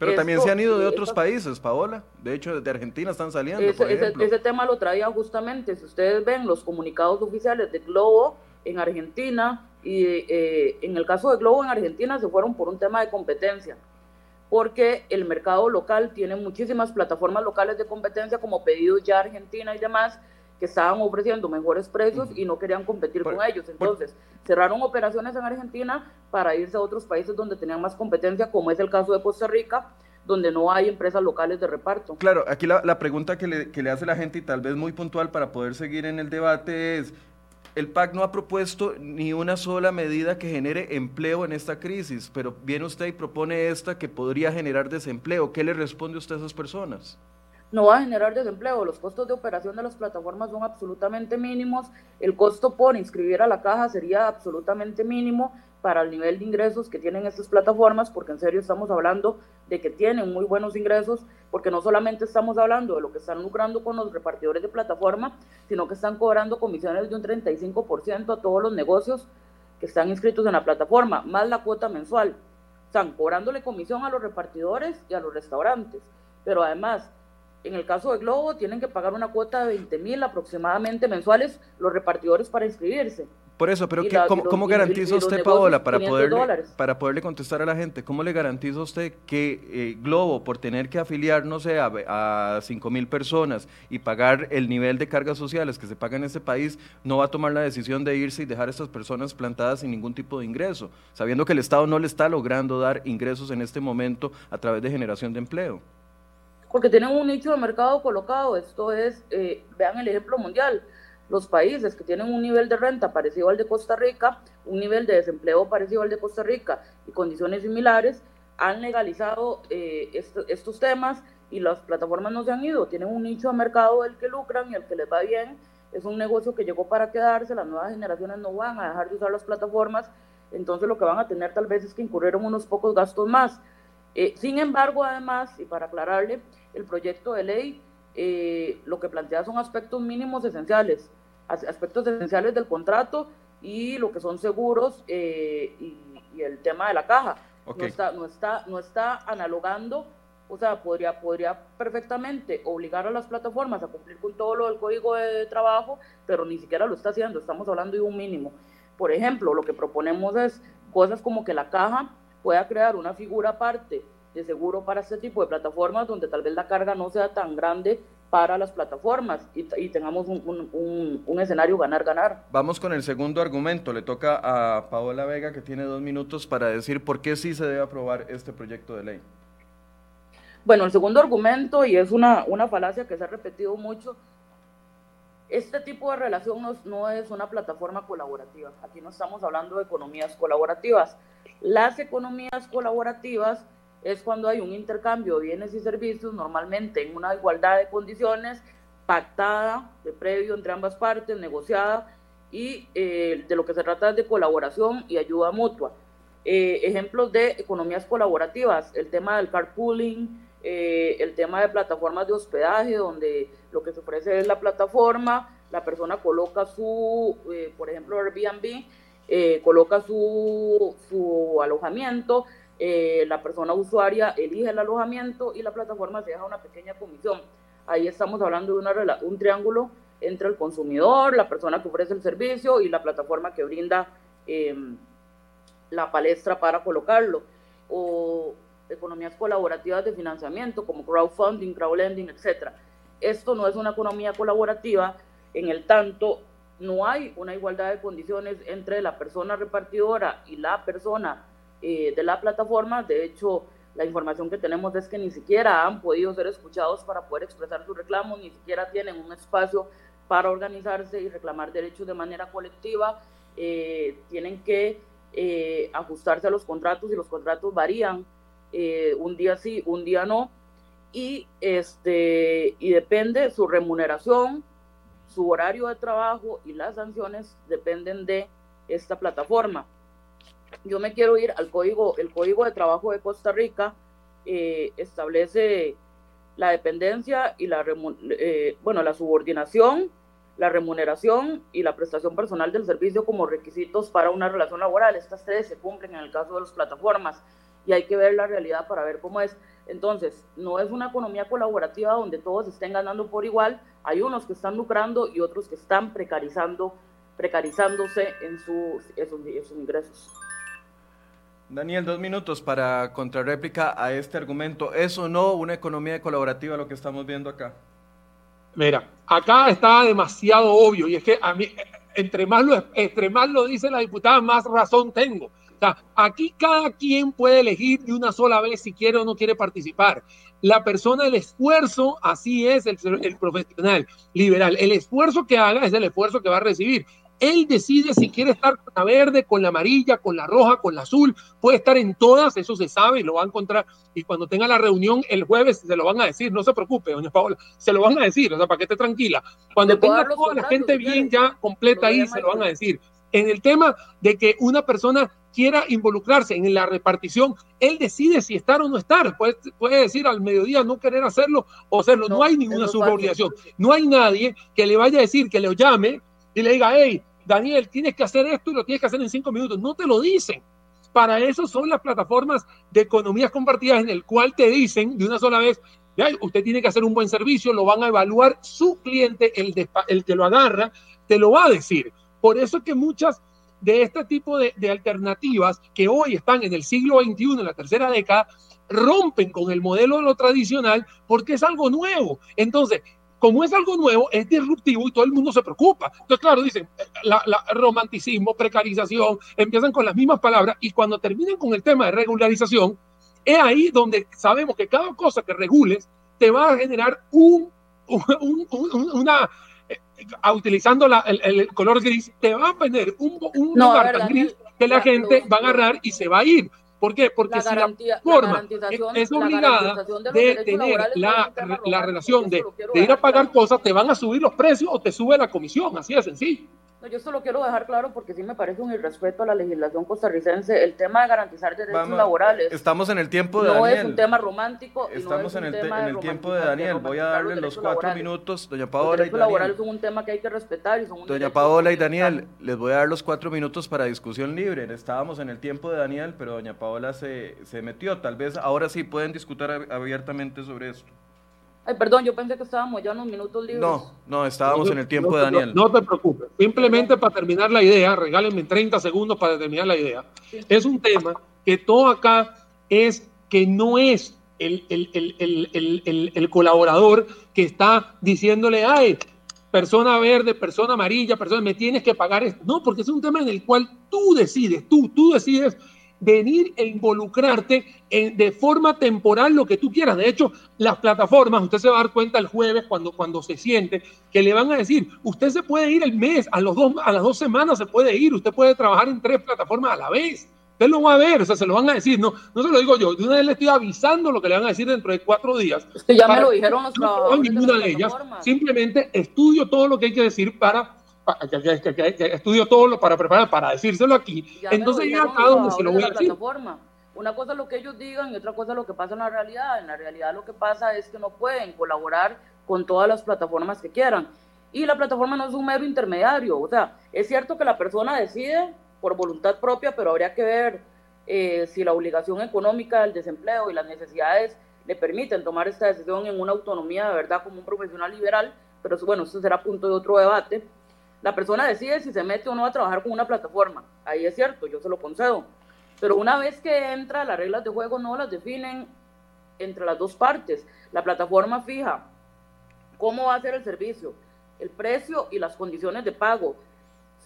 Speaker 4: Pero también se han ido de otros países, Paola. De hecho, de Argentina están saliendo.
Speaker 5: Ese, tema lo traía justamente. Si ustedes ven los comunicados oficiales de Globo en Argentina, y eh, en el caso de Globo en Argentina se fueron por un tema de competencia, porque el mercado local tiene muchísimas plataformas locales de competencia como Pedidos Ya Argentina y demás, que estaban ofreciendo mejores precios y no querían competir con ellos. Entonces, cerraron operaciones en Argentina para irse a otros países donde tenían más competencia, como es el caso de Costa Rica, donde no hay empresas locales de reparto.
Speaker 4: Claro, aquí la, la pregunta que le, que le hace la gente, y tal vez muy puntual para poder seguir en el debate, es, el PAC no ha propuesto ni una sola medida que genere empleo en esta crisis, pero viene usted y propone esta que podría generar desempleo. ¿Qué le responde usted a esas personas?
Speaker 5: No va a generar desempleo. Los costos de operación de las plataformas son absolutamente mínimos. El costo por inscribir a la caja sería absolutamente mínimo para el nivel de ingresos que tienen estas plataformas, porque en serio estamos hablando de que tienen muy buenos ingresos, porque no solamente estamos hablando de lo que están lucrando con los repartidores de plataforma, sino que están cobrando comisiones de un 35% a todos los negocios que están inscritos en la plataforma, más la cuota mensual. Están cobrándole comisión a los repartidores y a los restaurantes, pero además en el caso de Globo, tienen que pagar una cuota de 20 mil aproximadamente mensuales los repartidores para inscribirse.
Speaker 4: Por eso, pero ¿cómo, garantiza usted, Paola, para poderle, para poderle contestar a la gente, cómo le garantiza usted que eh, Globo, por tener que afiliar, no sé, a, a 5 mil personas y pagar el nivel de cargas sociales que se paga en este país, no va a tomar la decisión de irse y dejar a estas personas plantadas sin ningún tipo de ingreso, sabiendo que el Estado no le está logrando dar ingresos en este momento a través de generación de empleo?
Speaker 5: Porque tienen un nicho de mercado colocado. Esto es, eh, vean el ejemplo mundial, los países que tienen un nivel de renta parecido al de Costa Rica, un nivel de desempleo parecido al de Costa Rica y condiciones similares, han legalizado eh, estos temas y las plataformas no se han ido, tienen un nicho de mercado del que lucran y el que les va bien, es un negocio que llegó para quedarse, las nuevas generaciones no van a dejar de usar las plataformas, entonces lo que van a tener tal vez es que incurrieron unos pocos gastos más. Eh, sin embargo, además, y para aclararle, el proyecto de ley eh, lo que plantea son aspectos mínimos esenciales, aspectos esenciales del contrato y lo que son seguros eh, y, el tema de la caja. No, está, no, está, no está analogando, o sea, podría, podría perfectamente obligar a las plataformas a cumplir con todo lo del código de trabajo, pero ni siquiera lo está haciendo, estamos hablando de un mínimo. Por ejemplo, lo que proponemos es cosas como que la caja pueda crear una figura aparte de seguro para este tipo de plataformas donde tal vez la carga no sea tan grande para las plataformas y, tengamos un, un, escenario ganar-ganar.
Speaker 4: Vamos con el segundo argumento. Le toca a Paola Vega, que tiene dos minutos, para decir por qué sí se debe aprobar este proyecto de ley.
Speaker 5: Bueno, el segundo argumento, y es una, una falacia que se ha repetido mucho, este tipo de relación no, no, es una plataforma colaborativa. Aquí no estamos hablando de economías colaborativas. Las economías colaborativas es cuando hay un intercambio de bienes y servicios, normalmente en una igualdad de condiciones, pactada de previo entre ambas partes, negociada, y eh, de lo que se trata es de colaboración y ayuda mutua. Eh, ejemplos de economías colaborativas, el tema del carpooling, eh, el tema de plataformas de hospedaje, donde lo que se ofrece es la plataforma, la persona coloca su, por ejemplo, Airbnb, coloca su, su alojamiento, eh, la persona usuaria elige el alojamiento y la plataforma se deja una pequeña comisión. Ahí estamos hablando de una, un triángulo entre el consumidor, la persona que ofrece el servicio y la plataforma que brinda em, la palestra para colocarlo. O economías colaborativas de financiamiento como crowdfunding, crowdlending, etc. Esto no es una economía colaborativa en el tanto no hay una igualdad de condiciones entre la persona repartidora y la persona eh, de la plataforma. De hecho, la información que tenemos es que ni siquiera han podido ser escuchados para poder expresar sus reclamos, ni siquiera tienen un espacio para organizarse y reclamar derechos de manera colectiva. Eh, tienen que eh, ajustarse a los contratos y los contratos varían un día sí, un día no. Y, este, y depende su remuneración, su horario de trabajo y las sanciones dependen de esta plataforma yo me quiero ir al código, el código de trabajo de Costa Rica eh, establece la dependencia y la, eh, bueno, la subordinación, la remuneración y la prestación personal del servicio como requisitos para una relación laboral. Estas tres se cumplen en el caso de las plataformas y hay que ver la realidad para ver cómo es. Entonces, no es una economía colaborativa donde todos estén ganando por igual. Hay unos que están lucrando y otros que están precarizando, precarizándose en sus, en sus ingresos.
Speaker 4: Daniel, dos minutos para contrarréplica a este argumento. ¿Es o no una economía colaborativa lo que estamos viendo acá?
Speaker 6: Mira, acá está demasiado obvio y es que a mí, entre más lo, entre más lo dice la diputada, más razón tengo. O sea, aquí cada quien puede elegir de una sola vez si quiere o no quiere participar. La persona, el esfuerzo, así es el, el profesional liberal. El esfuerzo que haga es el esfuerzo que va a recibir. Él decide si quiere estar con la verde, con la amarilla, con la roja, con la azul. Puede estar en todas, eso se sabe y lo va a encontrar. Y cuando tenga la reunión el jueves se lo van a decir. No se preocupe, doña Paola, se lo van a decir, o sea, para que esté tranquila. Cuando tenga toda la gente bien ya completa ahí, se lo van a decir. En el tema de que una persona quiera involucrarse en la repartición, él decide si estar o no estar. Puede, puede decir al mediodía no querer hacerlo o hacerlo. No, hay ninguna subordinación. No hay nadie que le vaya a decir, que le llame y le diga, hey, Daniel, tienes que hacer esto y lo tienes que hacer en cinco minutos. No te lo dicen. Para eso son las plataformas de economías compartidas en el cual te dicen de una sola vez, usted tiene que hacer un buen servicio, lo van a evaluar su cliente, el, que lo agarra, te lo va a decir. Por eso es que muchas de este tipo de, de, alternativas que hoy están en el siglo XXI, en la tercera década, rompen con el modelo de lo tradicional porque es algo nuevo. Entonces, como es algo nuevo, es disruptivo y todo el mundo se preocupa. Entonces, claro, dicen, la, romanticismo, precarización, empiezan con las mismas palabras y cuando terminan con el tema de regularización, es ahí donde sabemos que cada cosa que regules te va a generar un, una, eh, utilizando el, color gris, te va a poner un, un lugar tan gris que la gente va a agarrar y se va a ir. ¿Por qué? Porque la si garantía, la forma es obligada de, tener la, la relación de, de, ir a pagar cosas, te van a subir los precios o te sube la comisión, así de sencillo.
Speaker 5: No, yo solo quiero dejar claro porque sí me parece un irrespeto a la legislación costarricense el tema de garantizar derechos laborales.
Speaker 4: Estamos en el tiempo de
Speaker 5: no
Speaker 4: Daniel.
Speaker 5: No es un tema romántico.
Speaker 4: Estamos en, el, en el tiempo de Daniel. Voy a darle los cuatro minutos, doña Paola.
Speaker 5: Los derechos laborales son un tema que hay que respetar. Y son
Speaker 4: doña Paola y Daniel, les voy a dar los cuatro minutos para discusión libre. Estábamos en el tiempo de Daniel, pero doña Paola se, se metió. Tal vez ahora sí pueden discutir abiertamente sobre esto.
Speaker 5: Ay, perdón, yo pensé que estábamos ya en unos minutos libres.
Speaker 4: No, no, estábamos en el tiempo de Daniel.
Speaker 6: No, te preocupes. Simplemente para terminar la idea, regálenme 30 segundos para terminar la idea. Es un tema que todo acá es que no es el, el, el, colaborador que está diciéndole, ay, persona verde, persona amarilla, persona, me tienes que pagar esto. No, porque es un tema en el cual tú decides, tú, tú decides venir e involucrarte en, de forma temporal lo que tú quieras. De hecho, las plataformas, usted se va a dar cuenta el jueves cuando, cuando se siente, que le van a decir, usted se puede ir el mes, a, los dos, a las dos semanas se puede ir, usted puede trabajar en tres plataformas a la vez. Usted lo va a ver, o sea, se lo van a decir, no, no se lo digo yo, de una vez le estoy avisando lo que le van a decir dentro de cuatro días.
Speaker 5: ya me lo dijeron los no
Speaker 6: ninguna de, ellas, simplemente estudio todo lo que hay que decir para estudio todo lo para preparar para decírselo aquí. Entonces ya acá donde se lo voy a decir.
Speaker 5: Una cosa es lo que ellos digan y otra cosa es lo que pasa en la realidad. En la realidad lo que pasa es que no pueden colaborar con todas las plataformas que quieran. Y la plataforma no es un mero intermediario. O sea, es cierto que la persona decide por voluntad propia, pero habría que ver eh, si la obligación económica, el desempleo y las necesidades le permiten tomar esta decisión en una autonomía de verdad como un profesional liberal. Pero bueno, eso será punto de otro debate. La persona decide si se mete o no a trabajar con una plataforma. Ahí es cierto, yo se lo concedo. Pero una vez que entra, las reglas de juego no las definen entre las dos partes. La plataforma fija cómo va a ser el servicio, el precio y las condiciones de pago.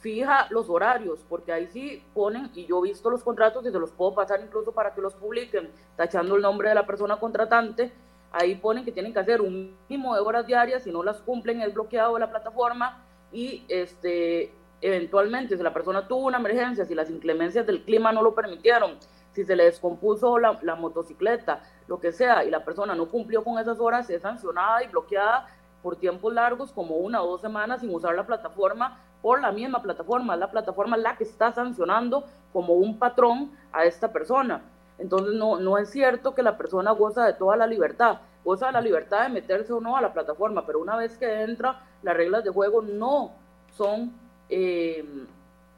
Speaker 5: Fija los horarios, porque ahí sí ponen, y yo he visto los contratos y se los puedo pasar incluso para que los publiquen, tachando el nombre de la persona contratante. Ahí ponen que tienen que hacer un mínimo de horas diarias, si no las cumplen es bloqueado la plataforma y este, eventualmente si la persona tuvo una emergencia, si las inclemencias del clima no lo permitieron, si se le descompuso la, motocicleta, lo que sea, y la persona no cumplió con esas horas, es sancionada y bloqueada por tiempos largos, como una o dos semanas, sin usar la plataforma por la misma plataforma. La plataforma la que está sancionando como un patrón a esta persona. Entonces no, no es cierto que la persona goza de toda la libertad, goza de la libertad de meterse o no a la plataforma, pero una vez que entra, las reglas de juego no son eh,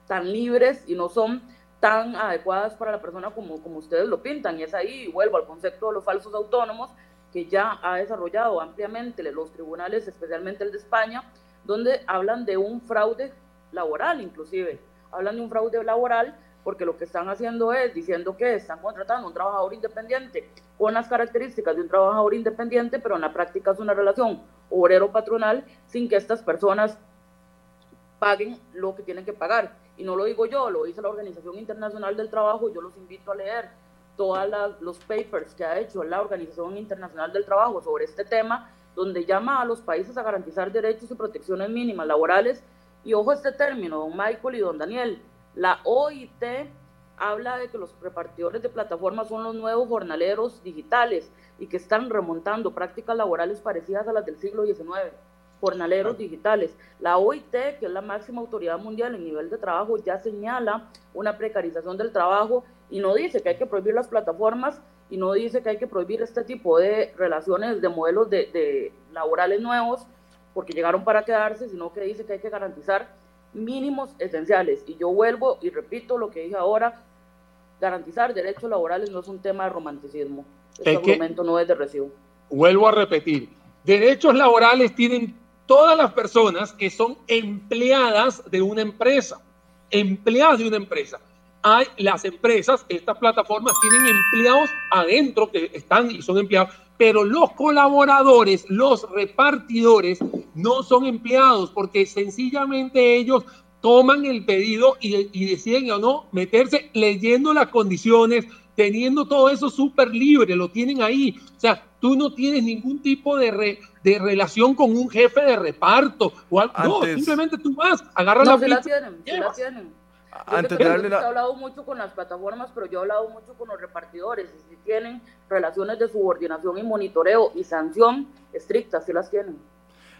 Speaker 5: tan libres y no son tan adecuadas para la persona como, como ustedes lo pintan. Y es ahí, vuelvo al concepto de los falsos autónomos, que ya ha desarrollado ampliamente los tribunales, especialmente el de España, donde hablan de un fraude laboral inclusive. Hablan de un fraude laboral porque lo que están haciendo es diciendo que están contratando un trabajador independiente con las características de un trabajador independiente, pero en la práctica es una relación obrero-patronal sin que estas personas paguen lo que tienen que pagar. Y no lo digo yo, lo dice la Organización Internacional del Trabajo, yo los invito a leer todos los papers que ha hecho la Organización Internacional del Trabajo sobre este tema, donde llama a los países a garantizar derechos y protecciones mínimas laborales. Y ojo este término, don Michael y don Daniel, la OIT habla de que los repartidores de plataformas son los nuevos jornaleros digitales y que están remontando prácticas laborales parecidas a las del siglo XIX. Jornaleros digitales. La OIT, que es la máxima autoridad mundial en nivel de trabajo, ya señala una precarización del trabajo y no dice que hay que prohibir las plataformas y no dice que hay que prohibir este tipo de relaciones, de modelos de, de laborales nuevos, porque llegaron para quedarse, sino que dice que hay que garantizar mínimos esenciales. Y yo vuelvo y repito lo que dije ahora, garantizar derechos laborales no es un tema de romanticismo. Este argumento no es de recibo.
Speaker 6: Vuelvo a repetir, derechos laborales tienen todas las personas que son empleadas de una empresa, empleadas de una empresa. Hay las empresas, estas plataformas tienen empleados adentro que están y son empleados, pero los colaboradores, los repartidores, no son empleados porque sencillamente ellos toman el pedido y, deciden o no meterse leyendo las condiciones, teniendo todo eso súper libre, lo tienen ahí. O sea, tú no tienes ningún tipo de, de relación con un jefe de reparto o algo. No, simplemente tú vas, agarras
Speaker 5: la,
Speaker 6: la
Speaker 5: tienen, la tienen
Speaker 6: antes de darle la...
Speaker 5: He hablado mucho con las plataformas, pero yo he hablado mucho con los repartidores. Y si tienen relaciones de subordinación y monitoreo y sanción estrictas, si las tienen.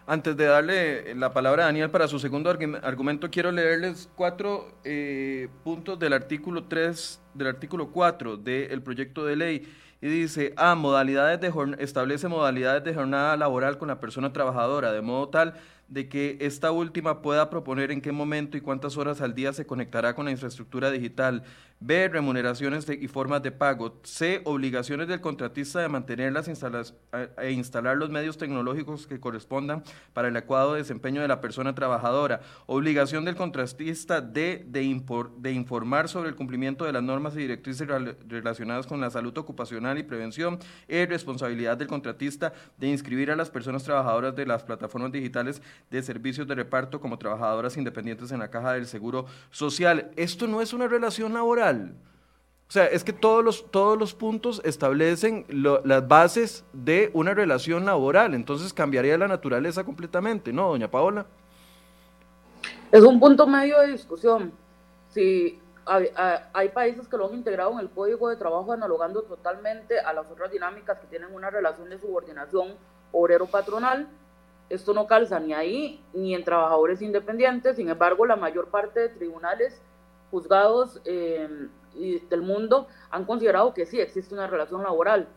Speaker 4: Antes de darle la palabra a Daniel para su segundo argumento, quiero leerles cuatro eh, puntos del artículo 3, del artículo 4 del proyecto de ley. Y dice, A, modalidades de establece modalidades de jornada laboral con la persona trabajadora, de modo tal de que esta última pueda proponer en qué momento y cuántas horas al día se conectará con la infraestructura digital. B. Remuneraciones y formas de pago. C. Obligaciones del contratista de mantener las e instalar los medios tecnológicos que correspondan para el adecuado desempeño de la persona trabajadora. Obligación del contratista. De, de informar sobre el cumplimiento de las normas y directrices relacionadas con la salud ocupacional y prevención. E. Responsabilidad del contratista de inscribir a las personas trabajadoras de las plataformas digitales de servicios de reparto como trabajadoras independientes en la caja del Seguro Social. Esto no es una relación laboral o sea, es que todos los, todos los puntos establecen las bases de una relación laboral, entonces cambiaría la naturaleza completamente, ¿no, doña Paola?
Speaker 5: Es un punto medio de discusión. Si hay, hay, países que lo han integrado en el código de trabajo analogando totalmente a las otras dinámicas que tienen una relación de subordinación obrero-patronal. Esto no calza ni ahí ni en trabajadores independientes. Sin embargo, la mayor parte de tribunales juzgados eh, del mundo han considerado que sí existe una relación laboral.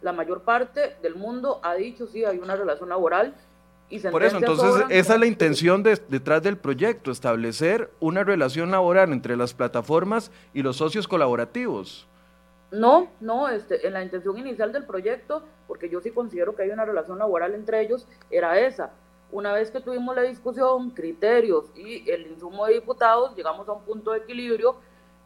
Speaker 5: La mayor parte del mundo ha dicho sí hay una relación laboral. Y
Speaker 4: Por eso, entonces, esa es la intención detrás del proyecto, establecer una relación laboral entre las plataformas y los socios colaborativos.
Speaker 5: No, no, este, en la intención inicial del proyecto, porque yo sí considero que hay una relación laboral entre ellos, era esa, una vez que tuvimos la discusión, criterios y el insumo de diputados, llegamos a un punto de equilibrio.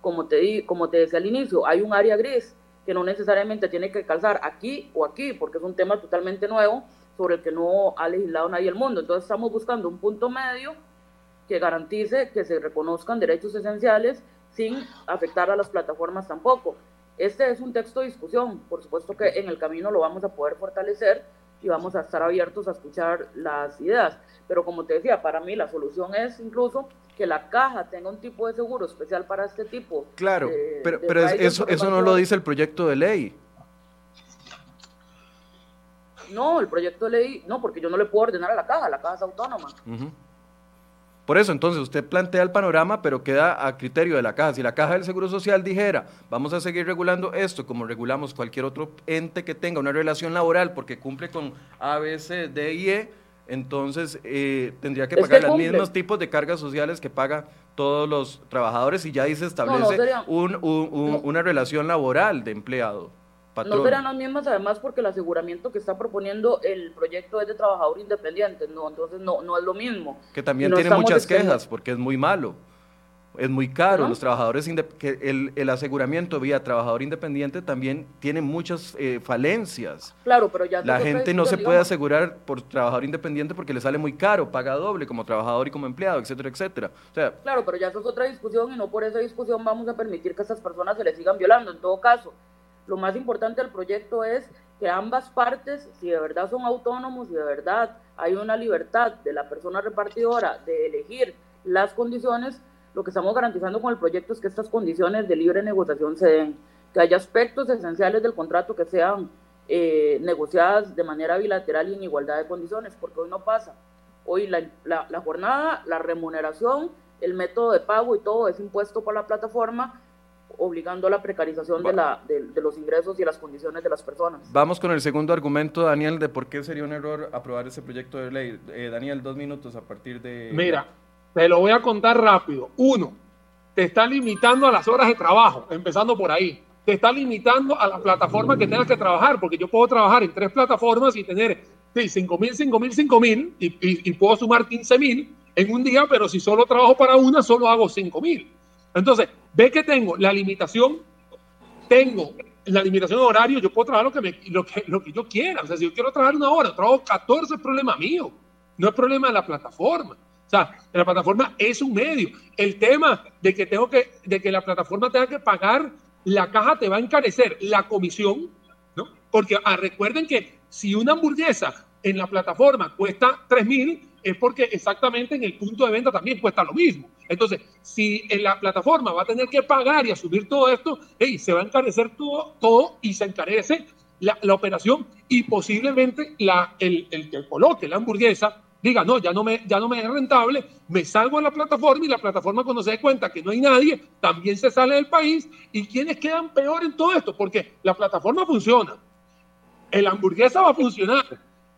Speaker 5: Como te, di, como te decía al inicio, hay un área gris que no necesariamente tiene que calzar aquí o aquí, porque es un tema totalmente nuevo sobre el que no ha legislado nadie el mundo. Entonces estamos buscando un punto medio que garantice que se reconozcan derechos esenciales sin afectar a las plataformas tampoco. Este es un texto de discusión, por supuesto que en el camino lo vamos a poder fortalecer y vamos a estar abiertos a escuchar las ideas. Pero como te decía, para mí la solución es incluso que la caja tenga un tipo de seguro especial para este tipo.
Speaker 4: Claro, pero, pero eso, eso no lo dice el proyecto de ley.
Speaker 5: No, el proyecto de ley, no, porque yo no le puedo ordenar a la caja, la caja es autónoma.
Speaker 4: Por eso, entonces, usted plantea el panorama, pero queda a criterio de la caja. Si la caja del Seguro Social dijera, vamos a seguir regulando esto como regulamos cualquier otro ente que tenga una relación laboral porque cumple con A, B, C, D y E, entonces eh, tendría que pagar los mismos tipos de cargas sociales que paga todos los trabajadores y ya ahí se establece una relación laboral de empleado.
Speaker 5: No serán las mismas además porque el aseguramiento que está proponiendo el proyecto es de trabajador independiente, no, entonces no, no es lo mismo.
Speaker 4: Que también tiene muchas quejas porque es muy malo, es muy caro. Los trabajadores que el, el, aseguramiento vía trabajador independiente también tiene muchas eh, falencias.
Speaker 5: Claro, pero ya
Speaker 4: la gente no se puede asegurar por trabajador independiente porque le sale muy caro, paga doble como trabajador y como empleado, etcétera, etcétera. O sea,
Speaker 5: claro, pero ya eso es otra discusión y no por esa discusión vamos a permitir que a esas personas se les sigan violando. En todo caso, lo más importante del proyecto es que ambas partes, si de verdad son autónomos, y de verdad hay una libertad de la persona repartidora de elegir las condiciones, lo que estamos garantizando con el proyecto es que estas condiciones de libre negociación se den, que haya aspectos esenciales del contrato que sean eh, negociadas de manera bilateral y en igualdad de condiciones, porque hoy no pasa. Hoy la, la jornada, la remuneración, el método de pago y todo es impuesto por la plataforma obligando a la precarización de, la, de, los ingresos y las condiciones de las personas.
Speaker 4: Vamos con el segundo argumento, Daniel, de por qué sería un error aprobar ese proyecto de ley. Eh, Daniel, dos minutos a partir de...
Speaker 6: Mira, te lo voy a contar rápido. Uno, te está limitando a las horas de trabajo, empezando por ahí. Te está limitando a la plataforma que tengas que trabajar, porque yo puedo trabajar en tres plataformas y tener sí, 5 mil, 5 mil, 5 mil, y, y, puedo sumar 15 mil en un día, pero si solo trabajo para una, solo hago 5 mil. Entonces, ve que tengo la limitación, tengo la limitación de horario, yo puedo trabajar lo que, me, lo, que, lo que yo quiera. O sea, si yo quiero trabajar una hora, trabajo 14, es problema mío, no es problema de la plataforma. O sea, la plataforma es un medio. El tema de que tengo que, de que la plataforma tenga que pagar, la caja te va a encarecer la comisión, ¿no? Porque ah, recuerden que si una hamburguesa en la plataforma cuesta 3 mil, es porque exactamente en el punto de venta también cuesta lo mismo. Entonces, si la plataforma va a tener que pagar y asumir todo esto, se va a encarecer todo, y se encarece la, operación y posiblemente la, el, el, que coloque la hamburguesa diga, no, ya no, me, ya no me es rentable, me salgo de la plataforma y la plataforma cuando se dé cuenta que no hay nadie, también se sale del país. ¿Y quiénes quedan peor en todo esto? Porque la plataforma funciona, la hamburguesa va a funcionar,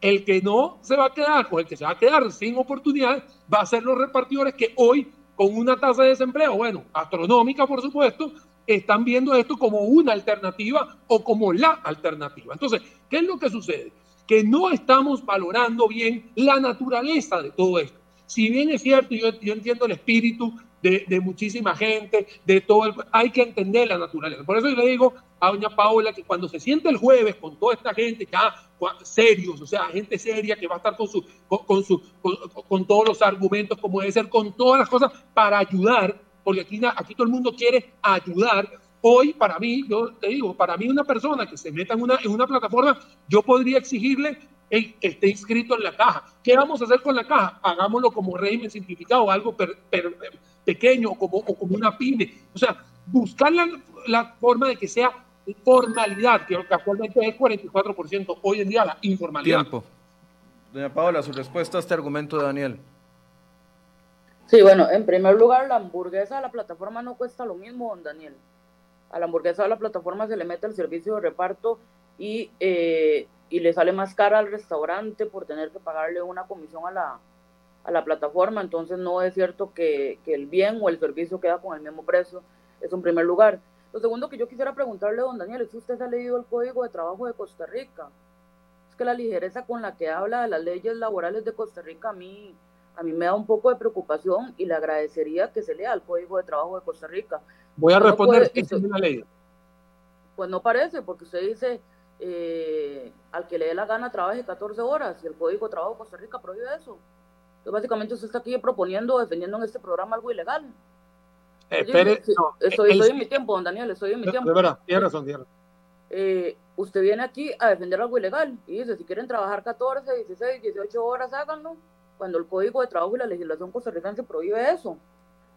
Speaker 6: El que no se va a quedar o el que se va a quedar sin oportunidad va a ser los repartidores que hoy, con una tasa de desempleo, bueno, astronómica por supuesto, están viendo esto como una alternativa o como la alternativa. Entonces, ¿qué es lo que sucede? Que no estamos valorando bien la naturaleza de todo esto. Si bien es cierto, yo, entiendo el espíritu de, muchísima gente, de todo el, hay que entender la naturaleza. Por eso yo le digo a doña Paola que cuando se siente el jueves con toda esta gente ya serios, o sea, gente seria que va a estar con, su, con, su, con, todos los argumentos, como debe ser, con todas las cosas para ayudar, porque aquí, aquí todo el mundo quiere ayudar. Hoy, para mí, yo te digo, para mí una persona que se meta en una, en una plataforma, yo podría exigirle que esté inscrito en la caja. ¿Qué vamos a hacer con la caja? Hagámoslo como régimen simplificado, algo per, pequeño o como, o como una pyme. O sea, buscar la, la forma de que sea formalidad, que actualmente es 44% hoy en día la informalidad.
Speaker 4: Tiempo. Doña Paola, su respuesta a este argumento de Daniel.
Speaker 5: Sí, bueno, en primer lugar, la hamburguesa de la plataforma no cuesta lo mismo, don Daniel. A la hamburguesa de la plataforma se le mete el servicio de reparto y, eh, y le sale más cara al restaurante por tener que pagarle una comisión a la, a la plataforma, entonces no es cierto que, el bien o el servicio queda con el mismo precio, eso en primer lugar. Lo segundo que yo quisiera preguntarle, don Daniel, es si usted ha leído el Código de Trabajo de Costa Rica. Es que la ligereza con la que habla de las leyes laborales de Costa Rica a mí, a mí me da un poco de preocupación y le agradecería que se lea el Código de Trabajo de Costa Rica.
Speaker 6: Voy a responder si es una ley.
Speaker 5: Pues no parece, porque usted dice, eh, al que le dé la gana trabaje 14 horas y el Código de Trabajo de Costa Rica prohíbe eso. Entonces, básicamente usted está aquí proponiendo, defendiendo en este programa algo ilegal.
Speaker 6: Eh, espere,
Speaker 5: estoy, en mi tiempo, don Daniel, estoy en mi tiempo.
Speaker 6: De verdad, tiene razón, tiene
Speaker 5: eh, usted viene aquí a defender algo ilegal y dice, si quieren trabajar 14, 16, 18 horas, háganlo, cuando el Código de Trabajo y la legislación costarricense prohíbe eso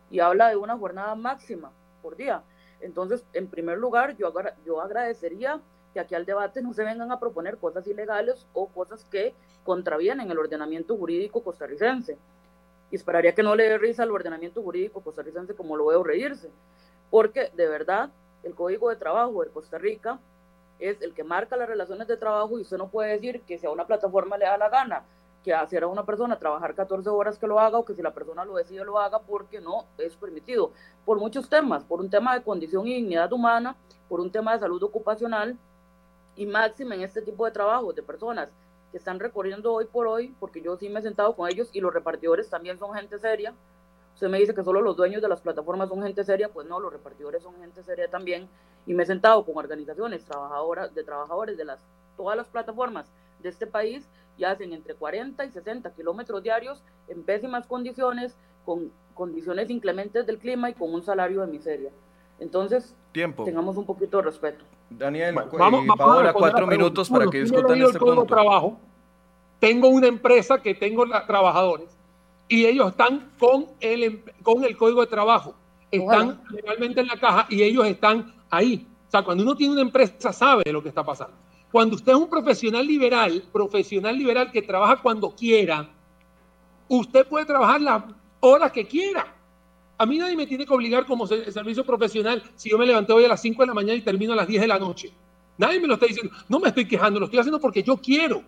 Speaker 5: y habla de una jornada máxima por día. Entonces, en primer lugar, yo, yo agradecería que aquí al debate no se vengan a proponer cosas ilegales o cosas que contravienen el ordenamiento jurídico costarricense. Y esperaría que no le dé risa al ordenamiento jurídico costarricense como lo veo reírse, porque de verdad el Código de Trabajo de Costa Rica es el que marca las relaciones de trabajo y usted no puede decir que si a una plataforma le da la gana que hacer a una persona trabajar 14 horas que lo haga o que si la persona lo decide lo haga porque no es permitido. Por muchos temas, por un tema de condición y dignidad humana, por un tema de salud ocupacional y máxima en este tipo de trabajos de personas que están recorriendo hoy por hoy, porque yo sí me he sentado con ellos y los repartidores también son gente seria. Usted me dice que solo los dueños de las plataformas son gente seria, pues no, los repartidores son gente seria también. Y me he sentado con organizaciones trabajadoras, de trabajadores de las, todas las plataformas de este país y hacen entre 40 y 60 kilómetros diarios en pésimas condiciones, con condiciones inclementes del clima y con un salario de miseria. Entonces,
Speaker 4: Tiempo.
Speaker 5: tengamos un poquito de respeto.
Speaker 4: Daniel, vamos, a cuatro minutos para que discutan este punto.
Speaker 6: Trabajo, tengo una empresa que tengo trabajadores y ellos están con el, em, con el código de trabajo, están legalmente en la caja y ellos están ahí. O sea, cuando uno tiene una empresa sabe lo que está pasando. Cuando usted es un profesional liberal, profesional liberal que trabaja cuando quiera, usted puede trabajar las horas que quiera. A mí nadie me tiene que obligar como servicio profesional si yo me levanté hoy a las 5 de la mañana y termino a las 10 de la noche. Nadie me lo está diciendo. No me estoy quejando, lo estoy haciendo porque yo quiero.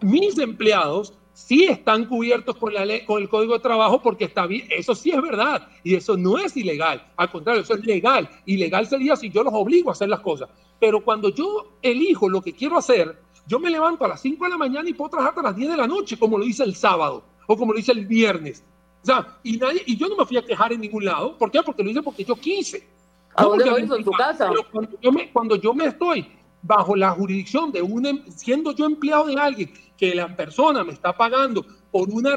Speaker 6: Mis empleados sí están cubiertos con, la ley, con el Código de Trabajo porque está bien. Eso sí es verdad y eso no es ilegal. Al contrario, eso es legal. Ilegal sería si yo los obligo a hacer las cosas. Pero cuando yo elijo lo que quiero hacer, yo me levanto a las 5 de la mañana y puedo trabajar hasta las 10 de la noche, como lo dice el sábado o como lo dice el viernes. O sea, y, nadie, y yo no me fui a quejar en ningún lado. ¿Por qué? Porque lo hice porque yo quise.
Speaker 5: ¿A dónde lo hizo? ¿En tu casa?
Speaker 6: Cuando yo, me, cuando yo me estoy bajo la jurisdicción de un, em, siendo yo empleado de alguien que la persona me está pagando por una,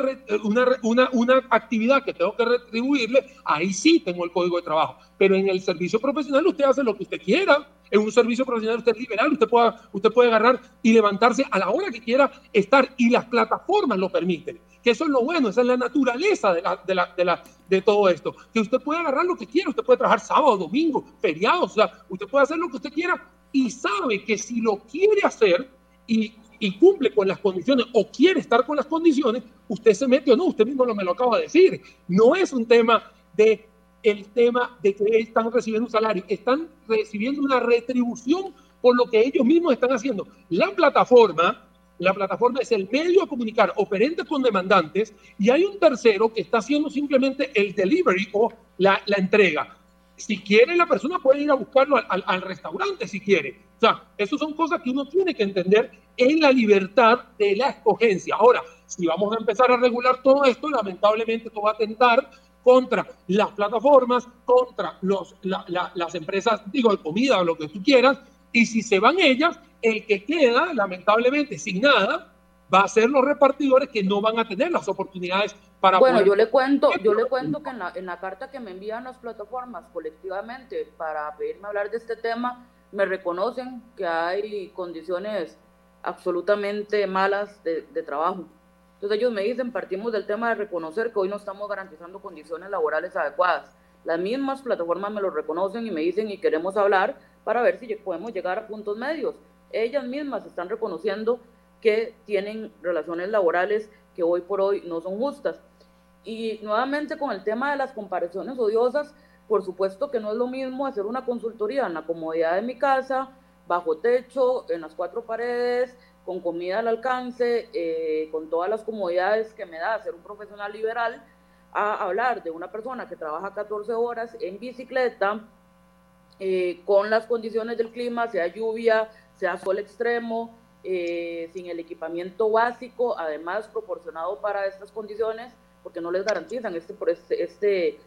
Speaker 6: una, una, una, actividad que tengo que retribuirle, ahí sí tengo el código de trabajo. Pero en el servicio profesional usted hace lo que usted quiera. En un servicio profesional usted es liberal, usted puede, usted puede agarrar y levantarse a la hora que quiera estar y las plataformas lo permiten. Que eso es lo bueno, esa es la naturaleza de, la, de, la, de, la, de todo esto. Que usted puede agarrar lo que quiera, usted puede trabajar sábado, domingo, feriados, o sea, usted puede hacer lo que usted quiera y sabe que si lo quiere hacer y y cumple con las condiciones o quiere estar con las condiciones, usted se mete o no, usted mismo lo me lo acaba de decir. No es un tema de el tema de que están recibiendo un salario, están recibiendo una retribución por lo que ellos mismos están haciendo. La plataforma la plataforma es el medio a comunicar operantes con demandantes y hay un tercero que está haciendo simplemente el delivery o la, entrega. Si quiere, la persona puede ir a buscarlo al, restaurante si quiere. O sea, eso son cosas que uno tiene que entender en la libertad de la escogencia. Ahora, si vamos a empezar a regular todo esto, lamentablemente esto va a atentar contra las plataformas, contra las empresas, digo, de comida o lo que tú quieras, y si se van ellas, el que queda, lamentablemente, sin nada, va a ser los repartidores que no van a tener las oportunidades para
Speaker 5: bueno yo le cuento yo le cuento que en la, en la carta que me envían las plataformas colectivamente para pedirme hablar de este tema me reconocen que hay condiciones absolutamente malas de, de trabajo. Entonces ellos me dicen partimos del tema de reconocer que hoy no estamos garantizando condiciones laborales adecuadas. Las mismas plataformas me lo reconocen y me dicen y queremos hablar para ver si podemos llegar a puntos medios ellas mismas están reconociendo que tienen relaciones laborales que hoy por hoy no son justas. Y nuevamente con el tema de las comparaciones odiosas, por supuesto que no es lo mismo hacer una consultoría en la comodidad de mi casa, bajo techo, en las cuatro paredes, con comida al alcance, eh, con todas las comodidades que me da ser un profesional liberal, a hablar de una persona que trabaja 14 horas en bicicleta, eh, con las condiciones del clima, sea lluvia, sea sol extremo, eh, sin el equipamiento básico, además proporcionado para estas condiciones, porque no les garantizan este, este, este,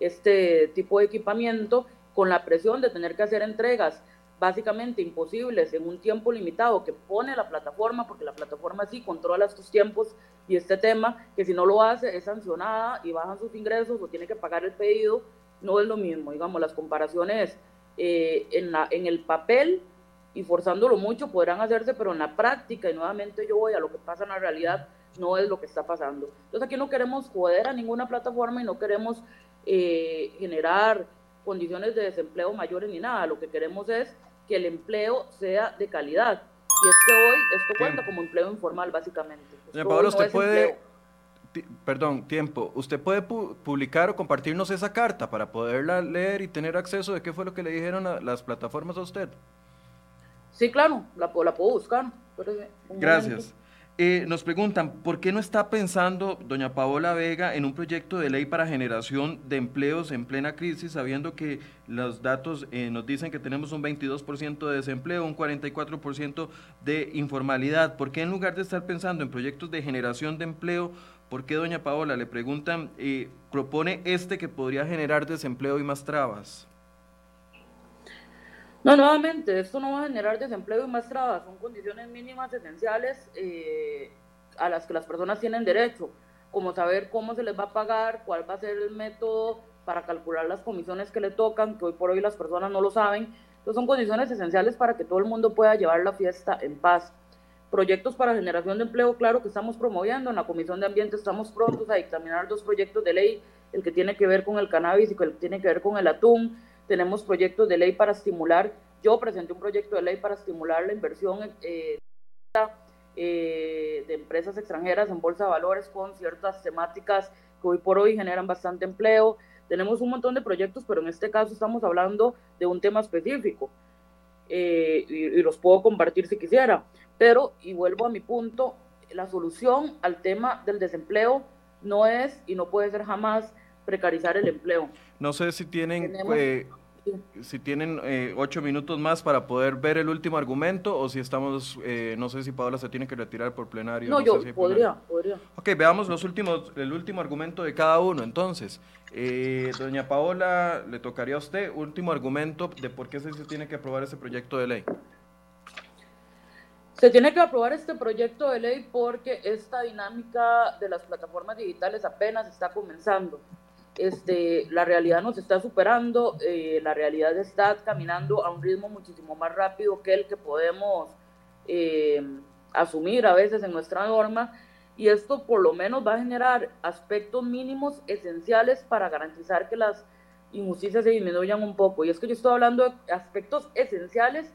Speaker 5: este tipo de equipamiento, con la presión de tener que hacer entregas básicamente imposibles en un tiempo limitado que pone la plataforma, porque la plataforma sí controla estos tiempos y este tema, que si no lo hace es sancionada y bajan sus ingresos o tiene que pagar el pedido, no es lo mismo. Digamos, las comparaciones eh, en, la, en el papel y forzándolo mucho podrán hacerse, pero en la práctica, y nuevamente yo voy a lo que pasa en la realidad, no es lo que está pasando. Entonces aquí no queremos joder a ninguna plataforma y no queremos eh, generar condiciones de desempleo mayores ni nada. Lo que queremos es que el empleo sea de calidad. Y es que hoy esto cuenta como empleo informal, básicamente.
Speaker 4: Doña Paola, usted puede... Perdón, tiempo. ¿Usted puede publicar o compartirnos esa carta para poderla leer y tener acceso de qué fue lo que le dijeron a las plataformas a usted?
Speaker 5: Sí, claro, la, la puedo buscar.
Speaker 4: Gracias. Eh, nos preguntan, ¿por qué no está pensando doña Paola Vega en un proyecto de ley para generación de empleos en plena crisis, sabiendo que los datos eh, nos dicen que tenemos un 22% de desempleo, un 44% de informalidad? ¿Por qué en lugar de estar pensando en proyectos de generación de empleo, por qué doña Paola le preguntan, eh, propone este que podría generar desempleo y más trabas?
Speaker 5: No, nuevamente, esto no va a generar desempleo y más trabas, son condiciones mínimas esenciales eh, a las que las personas tienen derecho, como saber cómo se les va a pagar, cuál va a ser el método para calcular las comisiones que le tocan, que hoy por hoy las personas no lo saben. Entonces son condiciones esenciales para que todo el mundo pueda llevar la fiesta en paz. Proyectos para generación de empleo, claro que estamos promoviendo. En la Comisión de Ambiente estamos prontos a dictaminar dos proyectos de ley, el que tiene que ver con el cannabis y el que tiene que ver con el atún tenemos proyectos de ley para estimular, yo presenté un proyecto de ley para estimular la inversión eh, eh, de empresas extranjeras en bolsa de valores con ciertas temáticas que hoy por hoy generan bastante empleo. Tenemos un montón de proyectos, pero en este caso estamos hablando de un tema específico eh, y, y los puedo compartir si quisiera. Pero, y vuelvo a mi punto, la solución al tema del desempleo no es y no puede ser jamás precarizar el empleo.
Speaker 4: No sé si tienen, eh, si tienen eh, ocho minutos más para poder ver el último argumento o si estamos, eh, no sé si Paola se tiene que retirar por plenario.
Speaker 5: No, yo podría, podría.
Speaker 4: Ok, veamos los últimos, el último argumento de cada uno. Entonces, doña Paola, le tocaría a usted último argumento de por qué se tiene que aprobar ese proyecto de ley.
Speaker 5: Se tiene que aprobar este proyecto de ley porque esta dinámica de las plataformas digitales apenas está comenzando este, la realidad nos está superando, eh, la realidad está caminando a un ritmo muchísimo más rápido que el que podemos eh, asumir a veces en nuestra norma y esto por lo menos va a generar aspectos mínimos esenciales para garantizar que las injusticias se disminuyan un poco. Y es que yo estoy hablando de aspectos esenciales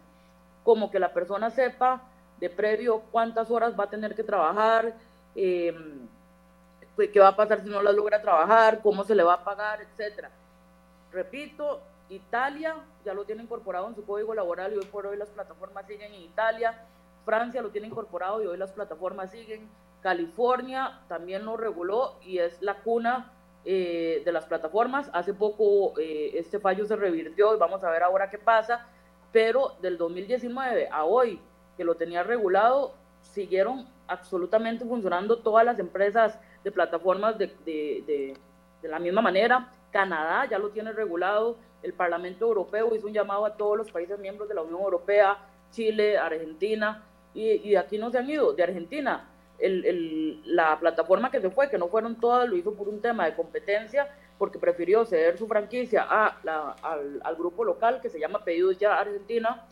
Speaker 5: como que la persona sepa de previo cuántas horas va a tener que trabajar, eh, qué va a pasar si no la logra trabajar, cómo se le va a pagar, etcétera. Repito, Italia ya lo tiene incorporado en su código laboral y hoy por hoy las plataformas siguen en Italia. Francia lo tiene incorporado y hoy las plataformas siguen. California también lo reguló y es la cuna eh, de las plataformas. Hace poco eh, este fallo se revirtió y vamos a ver ahora qué pasa, pero del 2019 a hoy que lo tenía regulado, siguieron absolutamente funcionando todas las empresas de plataformas de, de, de la misma manera. Canadá ya lo tiene regulado, el Parlamento Europeo hizo un llamado a todos los países miembros de la Unión Europea, Chile, Argentina, y, aquí no se han ido. De Argentina, la plataforma que se fue, que no fueron todas, lo hizo por un tema de competencia, porque prefirió ceder su franquicia a al, grupo local que se llama Pedidos Ya Argentina,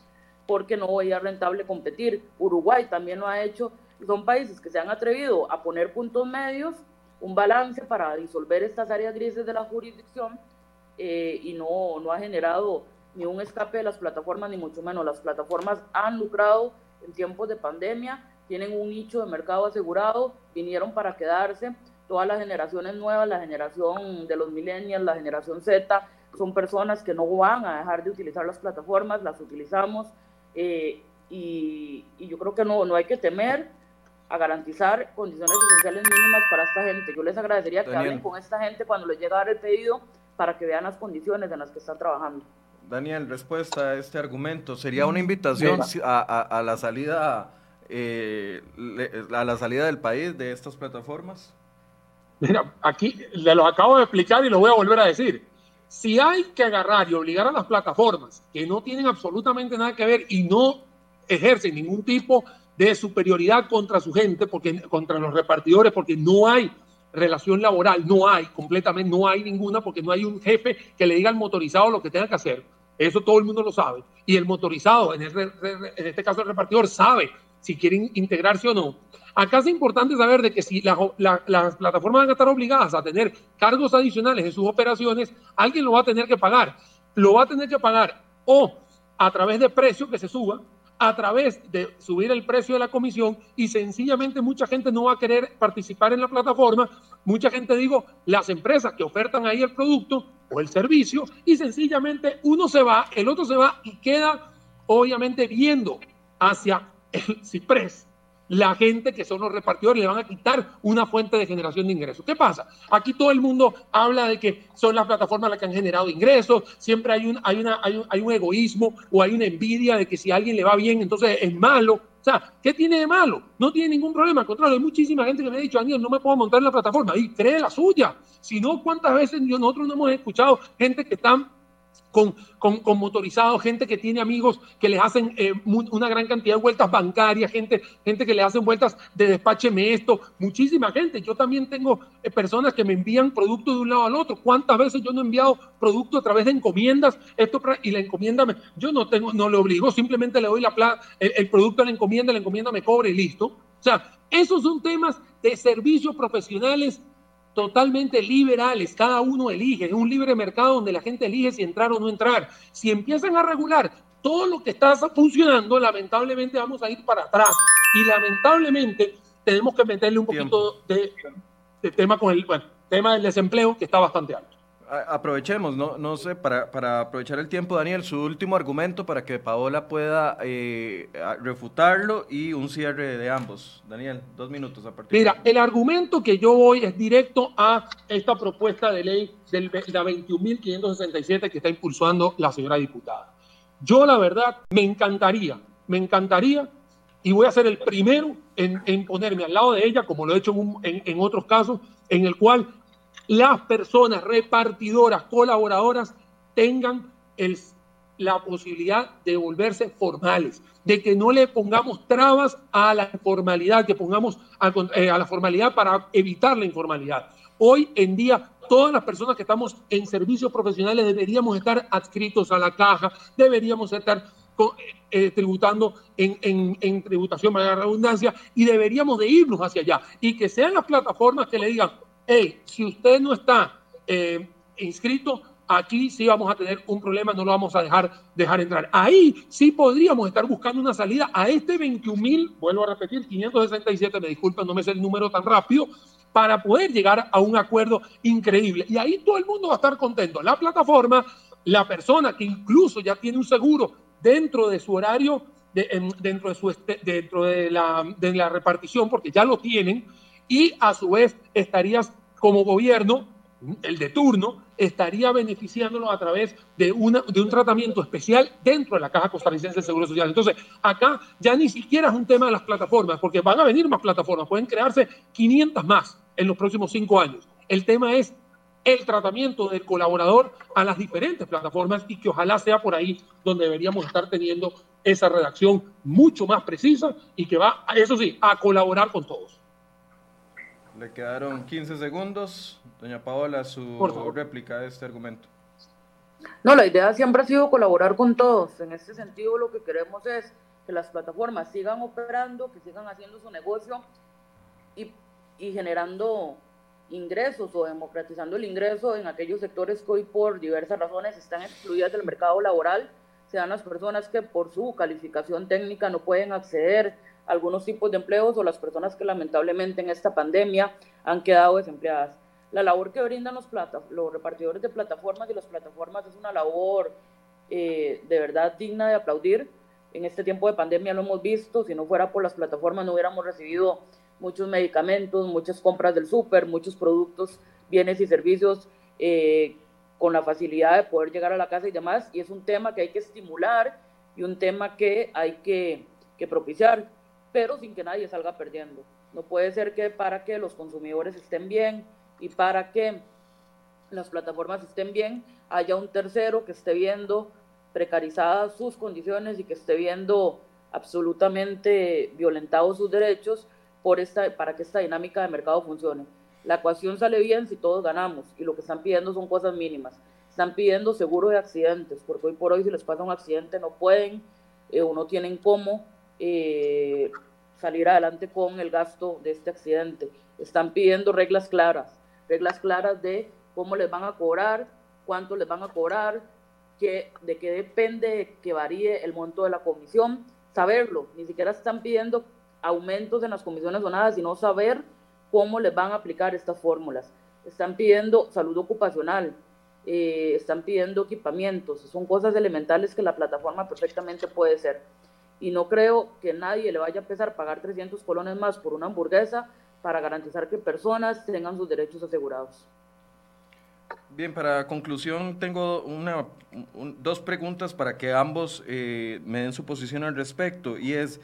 Speaker 5: porque no veía rentable competir. Uruguay también lo ha hecho. Son países que se han atrevido a poner puntos medios, un balance para disolver estas áreas grises de la jurisdicción eh, y no, no ha generado ni un escape de las plataformas, ni mucho menos. Las plataformas han lucrado en tiempos de pandemia, tienen un nicho de mercado asegurado, vinieron para quedarse. Todas las generaciones nuevas, la generación de los millennials, la generación Z, son personas que no van a dejar de utilizar las plataformas, las utilizamos eh, y, y, yo creo que no, no hay que temer a garantizar condiciones esenciales mínimas para esta gente. Yo les agradecería que hablen con esta gente cuando les llegue a dar el pedido para que vean las condiciones en las que están trabajando.
Speaker 4: Daniel, respuesta a este argumento. ¿Sería una invitación a, la salida eh, a la salida del país de estas plataformas?
Speaker 6: Mira, aquí le lo acabo de explicar y lo voy a volver a decir. Si hay que agarrar y obligar a las plataformas que no tienen absolutamente nada que ver y no ejercen ningún tipo de superioridad contra su gente, porque contra los repartidores, porque no hay relación laboral no hay, completamente no hay ninguna, porque no hay un jefe que le diga al motorizado lo que tenga que hacer. Eso todo el mundo lo sabe. Y el motorizado, en, este caso el repartidor, sabe si quieren integrarse o no. Acá es importante saber de que si las plataformas van a estar obligadas a tener cargos adicionales en sus operaciones, alguien lo va a tener que pagar. Lo va a tener que pagar o a través de precios que se suba, a través de subir el precio de la comisión y sencillamente mucha gente no va a querer participar en la plataforma. Mucha gente, digo, las empresas que ofertan ahí el producto o el servicio y sencillamente uno se va, el otro se va y queda obviamente viendo hacia el ciprés la gente que son los repartidores le van a quitar una fuente de generación de ingresos. ¿Qué pasa? Aquí todo el mundo habla de que son las plataformas las que han generado ingresos, siempre hay un, hay una, hay un, egoísmo o hay una envidia de que si a alguien le va bien, entonces es malo. O sea, ¿qué tiene de malo? No tiene ningún problema. Al contrario, hay muchísima gente que me ha dicho, Daniel, no me puedo montar en la plataforma. Y cree la suya. Si no, ¿cuántas veces nosotros no hemos escuchado gente que están con, con, con motorizados, gente que tiene amigos que les hacen eh, una gran cantidad de vueltas bancarias, gente, gente que le hacen vueltas de despácheme esto, muchísima gente. Yo también tengo eh, personas que me envían productos de un lado al otro. ¿Cuántas veces yo no he enviado productos a través de encomiendas? Esto y la encomienda, me, yo no tengo, no le obligo, simplemente le doy la plata, el, el producto a la encomienda, la encomienda me cobre y listo. O sea, esos son temas de servicios profesionales totalmente liberales, cada uno elige, es un libre mercado donde la gente elige si entrar o no entrar. Si empiezan a regular todo lo que está funcionando, lamentablemente vamos a ir para atrás. Y lamentablemente tenemos que meterle un poquito de, tema con el tema del desempleo que está bastante alto
Speaker 4: aprovechemos, no, no sé, para, para, aprovechar el tiempo, Daniel, su último argumento para que Paola pueda eh, refutarlo y un cierre de ambos. Daniel, dos minutos a partir.
Speaker 6: Mira, el argumento que yo voy es directo a esta propuesta de ley del, la 21.567 que está impulsando la señora diputada. Yo, la verdad, me encantaría, me encantaría, y voy a ser el primero en, en ponerme al lado de ella, como lo he hecho en, en otros casos, en el cual las personas repartidoras, colaboradoras, tengan la posibilidad de volverse formales, de que no le pongamos trabas a la formalidad, que pongamos a, eh, a la formalidad para evitar la informalidad. Hoy en día todas las personas que estamos en servicios profesionales deberíamos estar adscritos a la caja, deberíamos estar eh, tributando en, en, en, tributación, para la redundancia, y deberíamos de irnos hacia allá. Y que sean las plataformas que le digan, hey, si usted no está eh, inscrito, aquí sí vamos a tener un problema, no lo vamos a dejar, dejar entrar. Ahí sí podríamos estar buscando una salida a este 21 mil, vuelvo a repetir, 567, me disculpen, no me sé el número tan rápido, para poder llegar a un acuerdo increíble. Y ahí todo el mundo va a estar contento. La plataforma, la persona que incluso ya tiene un seguro dentro de su horario dentro, de, su, dentro de, la, de la repartición, porque ya lo tienen, y a su vez estarías como gobierno, el de turno, estaría beneficiándolo a través de, una, de un tratamiento especial dentro de la Caja Costarricense de Seguro Social. Entonces, acá ya ni siquiera es un tema de las plataformas, porque van a venir más plataformas, pueden crearse 500 más en los próximos cinco años. El tema es el tratamiento del colaborador a las diferentes plataformas y que ojalá sea por ahí donde deberíamos estar teniendo esa redacción mucho más precisa y que va, eso sí, a colaborar con todos.
Speaker 4: Le quedaron 15 segundos. Doña Paola, su réplica de este argumento.
Speaker 5: No, la idea siempre ha sido colaborar con todos. En este sentido, lo que queremos es que las plataformas sigan operando, que sigan haciendo su negocio y, y generando ingresos o democratizando el ingreso en aquellos sectores que hoy por diversas razones están excluidas del mercado laboral, sean las personas que por su calificación técnica no pueden acceder a algunos tipos de empleos o las personas que lamentablemente en esta pandemia han quedado desempleadas. La labor que brindan los, plata, los repartidores de plataformas y las plataformas es una labor eh, de verdad digna de aplaudir. En este tiempo de pandemia lo hemos visto, si no fuera por las plataformas no hubiéramos recibido muchos medicamentos, muchas compras del súper, muchos productos, bienes y servicios eh, con la facilidad de poder llegar a la casa y demás. Y es un tema que hay que estimular y un tema que hay que, que propiciar, pero sin que nadie salga perdiendo. No puede ser que para que los consumidores estén bien y para que las plataformas estén bien, haya un tercero que esté viendo precarizadas sus condiciones y que esté viendo absolutamente violentados sus derechos por esta, para que esta dinámica de mercado funcione. La ecuación sale bien si todos ganamos y lo que están pidiendo son cosas mínimas. Están pidiendo seguro de accidentes, porque hoy por hoy si les pasa un accidente no pueden eh, o no tienen cómo eh, salir adelante con el gasto de este accidente. Están pidiendo reglas claras, reglas claras de cómo les van a cobrar, cuánto les van a cobrar, que, de qué depende que varíe el monto de la comisión, saberlo. Ni siquiera están pidiendo aumentos en las comisiones donadas, sino saber cómo les van a aplicar estas fórmulas. Están pidiendo salud ocupacional, eh, están pidiendo equipamientos, son cosas elementales que la plataforma perfectamente puede ser. Y no creo que nadie le vaya a empezar a pagar 300 colones más por una hamburguesa para garantizar que personas tengan sus derechos asegurados.
Speaker 4: Bien, para conclusión tengo una, dos preguntas para que ambos eh, me den su posición al respecto y es,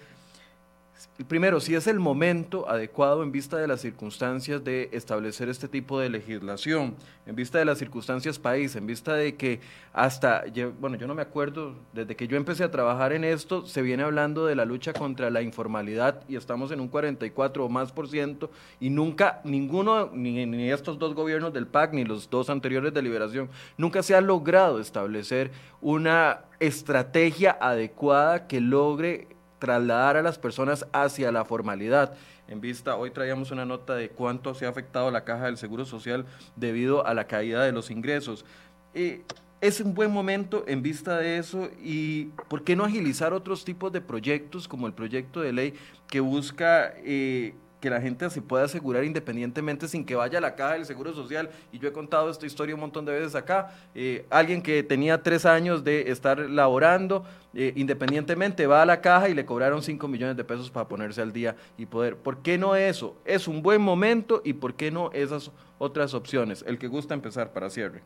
Speaker 4: Primero, si es el momento adecuado en vista de las circunstancias de establecer este tipo de legislación, en vista de las circunstancias país, en vista de que hasta, bueno, yo no me acuerdo, desde que yo empecé a trabajar en esto, se viene hablando de la lucha contra la informalidad y estamos en un 44 o más por ciento y nunca, ninguno, ni, ni estos dos gobiernos del PAC, ni los dos anteriores de liberación, nunca se ha logrado establecer una estrategia adecuada que logre trasladar a las personas hacia la formalidad. En vista, hoy traíamos una nota de cuánto se ha afectado la caja del Seguro Social debido a la caída de los ingresos. es un buen momento en vista de eso y ¿por qué no agilizar otros tipos de proyectos como el proyecto de ley que busca eh, que la gente se pueda asegurar independientemente sin que vaya a la caja del Seguro Social. Y yo he contado esta historia un montón de veces acá. Eh, alguien que tenía tres años de estar laborando, eh, independientemente va a la caja y le cobraron cinco millones de pesos para ponerse al día y poder. ¿Por qué no eso? Es un buen momento y ¿por qué no esas otras opciones? El que gusta empezar para cierre.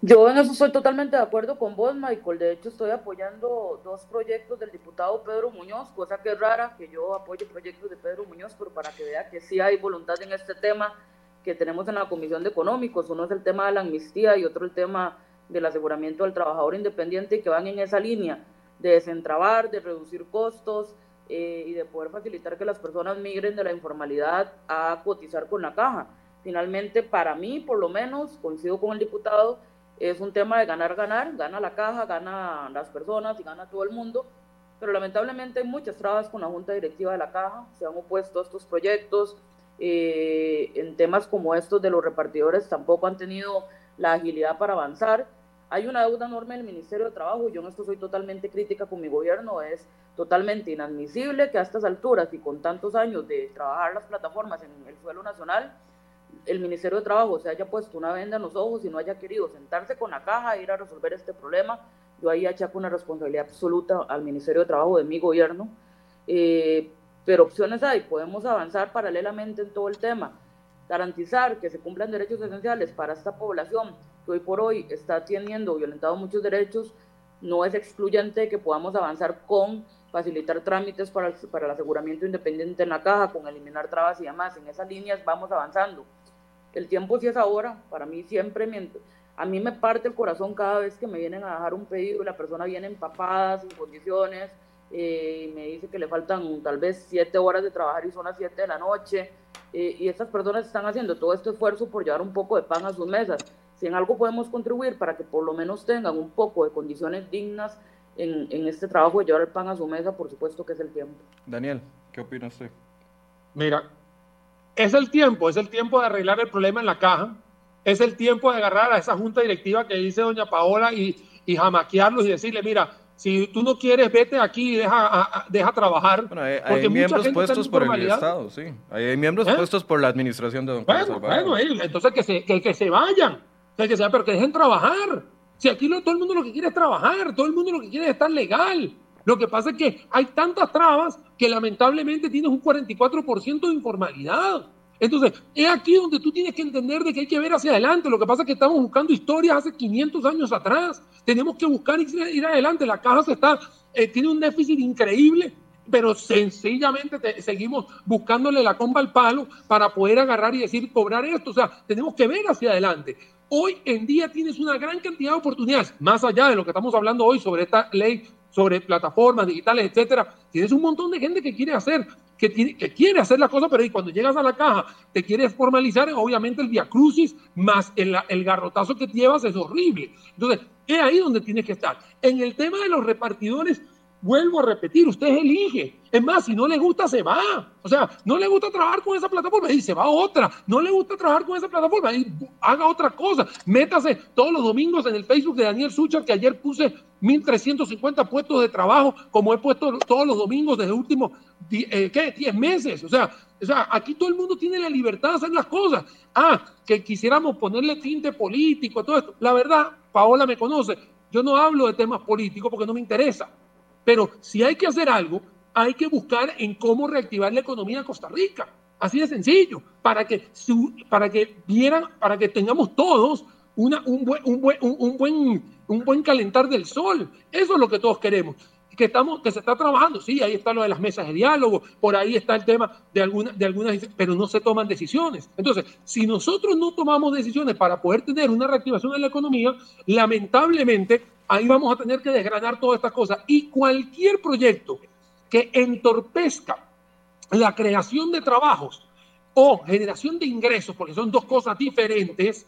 Speaker 5: Yo en eso estoy totalmente de acuerdo con vos, Michael. De hecho, estoy apoyando dos proyectos del diputado Pedro Muñoz, cosa que es rara que yo apoye proyectos de Pedro Muñoz, pero para que vea que sí hay voluntad en este tema que tenemos en la Comisión de Económicos. Uno es el tema de la amnistía y otro el tema del aseguramiento del trabajador independiente y que van en esa línea de desentrabar, de reducir costos eh, y de poder facilitar que las personas migren de la informalidad a cotizar con la caja. Finalmente, para mí, por lo menos, coincido con el diputado, es un tema de ganar, ganar, gana la caja, gana las personas y gana todo el mundo, pero lamentablemente hay muchas trabas con la junta directiva de la caja, se han opuesto a estos proyectos, eh, en temas como estos de los repartidores tampoco han tenido la agilidad para avanzar. Hay una deuda enorme del Ministerio de Trabajo, yo en esto soy totalmente crítica con mi gobierno, es totalmente inadmisible que a estas alturas y con tantos años de trabajar las plataformas en el suelo nacional, el Ministerio de Trabajo se haya puesto una venda en los ojos y no haya querido sentarse con la caja e ir a resolver este problema Yo ahí achaco una responsabilidad absoluta al Ministerio de Trabajo de mi gobierno, eh, pero opciones hay, podemos avanzar paralelamente en todo el tema, garantizar que se cumplan derechos esenciales para esta población que hoy por hoy está teniendo violentado muchos derechos, no es excluyente que podamos avanzar con facilitar trámites para el, para el aseguramiento independiente en la caja, con eliminar trabas y demás. En esas líneas vamos avanzando. El tiempo sí es ahora, para mí siempre, a mí me parte el corazón cada vez que me vienen a dejar un pedido y la persona viene empapada, sin condiciones, eh, y me dice que le faltan tal vez siete horas de trabajar y son las siete de la noche, eh, y estas personas están haciendo todo este esfuerzo por llevar un poco de pan a sus mesas. Si en algo podemos contribuir para que por lo menos tengan un poco de condiciones dignas en, en este trabajo de llevar el pan a su mesa, por supuesto que es el tiempo.
Speaker 4: Daniel, ¿qué opina usted?
Speaker 6: Mira, es el tiempo, es el tiempo de arreglar el problema en la caja, es el tiempo de agarrar a esa junta directiva que dice doña Paola y, y jamaquearlos y decirle, mira, si tú no quieres, vete aquí y deja, deja trabajar.
Speaker 4: Bueno, hay, miembros puestos por el Estado, sí. Hay, miembros ¿Eh? puestos por la administración de don
Speaker 6: Carlos Bueno, bueno entonces que se, que, que se vayan, que, que se, pero que dejen trabajar. Si aquí todo el mundo lo que quiere es trabajar, todo el mundo lo que quiere es estar legal. Lo que pasa es que hay tantas trabas que lamentablemente tienes un 44% de informalidad. Entonces, es aquí donde tú tienes que entender de que hay que ver hacia adelante. Lo que pasa es que estamos buscando historias hace 500 años atrás. Tenemos que buscar ir, adelante. La caja se está, eh, tiene un déficit increíble, pero sencillamente seguimos buscándole la comba al palo para poder agarrar y decir, cobrar esto. O sea, tenemos que ver hacia adelante. Hoy en día tienes una gran cantidad de oportunidades, más allá de lo que estamos hablando hoy sobre esta ley, sobre plataformas digitales, etcétera. Tienes un montón de gente que quiere hacer, que, tiene, que quiere hacer las cosas, pero cuando llegas a la caja te quieres formalizar, obviamente el crucis más el, el garrotazo que llevas es horrible. Entonces, es ahí donde tienes que estar. En el tema de los repartidores, Vuelvo a repetir, usted elige. Es más, si no le gusta, se va. O sea, no le gusta trabajar con esa plataforma y se va a otra. No le gusta trabajar con esa plataforma y haga otra cosa. Métase todos los domingos en el Facebook de Daniel Suchar, que ayer puse 1.350 puestos de trabajo, como he puesto todos los domingos desde los últimos eh, ¿qué? 10 meses. O sea, o sea, aquí todo el mundo tiene la libertad de hacer las cosas. Ah, que quisiéramos ponerle tinte político a todo esto. La verdad, Paola me conoce. Yo no hablo de temas políticos porque no me interesa. Pero si hay que hacer algo, hay que buscar en cómo reactivar la economía de Costa Rica. Así de sencillo, para que, para que vieran, para que tengamos todos una, un, buen, un, buen, un, buen, un buen calentar del sol. Eso es lo que todos queremos. Que, estamos, que se está trabajando, sí, ahí está lo de las mesas de diálogo, por ahí está el tema de, alguna, de algunas, pero no se toman decisiones. Entonces, si nosotros no tomamos decisiones para poder tener una reactivación en la economía, lamentablemente ahí vamos a tener que desgranar todas estas cosas. Y cualquier proyecto que entorpezca la creación de trabajos o generación de ingresos, porque son dos cosas diferentes,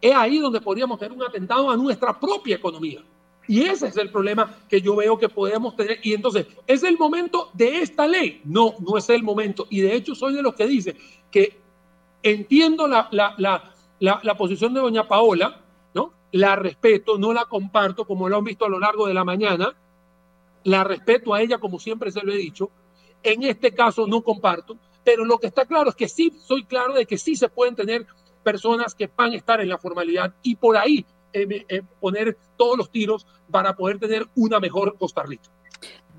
Speaker 6: es ahí donde podríamos tener un atentado a nuestra propia economía. Y ese es el problema que yo veo que podemos tener. Y entonces, ¿es el momento de esta ley? No, no es el momento. Y de hecho soy de los que dice que entiendo la, la, la, la posición de doña Paola, la respeto, no la comparto como lo han visto a lo largo de la mañana, la respeto a ella como siempre se lo he dicho, en este caso no comparto, pero lo que está claro es que sí, soy claro de que sí se pueden tener personas que van a estar en la formalidad y por ahí eh, eh, poner todos los tiros para poder tener una mejor Costa Rica.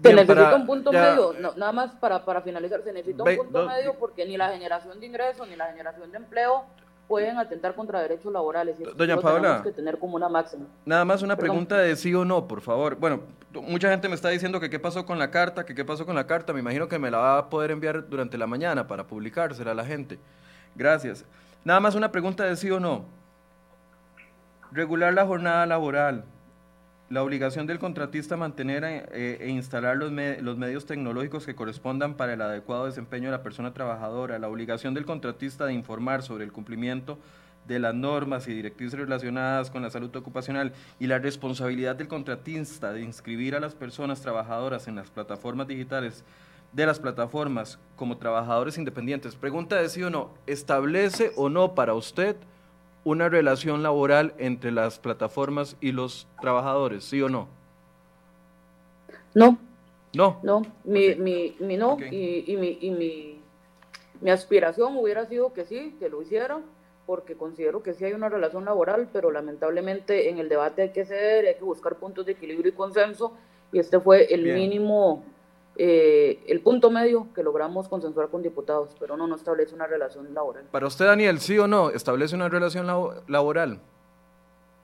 Speaker 5: Se necesita un punto medio, nada más para, para finalizar, se necesita un punto medio porque ni la generación de ingresos ni la generación de empleo pueden atentar contra derechos laborales. Y
Speaker 4: Doña Paola, tenemos
Speaker 5: que tener como una máxima.
Speaker 4: Nada más una pregunta de sí o no, por favor. Bueno, mucha gente me está diciendo que qué pasó con la carta, que qué pasó con la carta. Me imagino que me la va a poder enviar durante la mañana para publicársela a la gente. Gracias. Nada más una pregunta de sí o no. Regular la jornada laboral la obligación del contratista mantener eh, e instalar los, medios tecnológicos que correspondan para el adecuado desempeño de la persona trabajadora, la obligación del contratista de informar sobre el cumplimiento de las normas y directrices relacionadas con la salud ocupacional y la responsabilidad del contratista de inscribir a las personas trabajadoras en las plataformas digitales de las plataformas como trabajadores independientes. Pregunta de sí o no, ¿establece o no para usted una relación laboral entre las plataformas y los trabajadores, ¿sí o no?
Speaker 5: No.
Speaker 4: No.
Speaker 5: No, mi, mi, mi no, y, y, mi, y mi, mi aspiración hubiera sido que sí, que lo hiciera, porque considero que sí hay una relación laboral, pero lamentablemente en el debate hay que ceder, hay que buscar puntos de equilibrio y consenso, y este fue el mínimo, eh, el punto medio que logramos consensuar con diputados, pero no, no establece una relación laboral.
Speaker 4: Para usted, Daniel, ¿sí o no establece una relación laboral?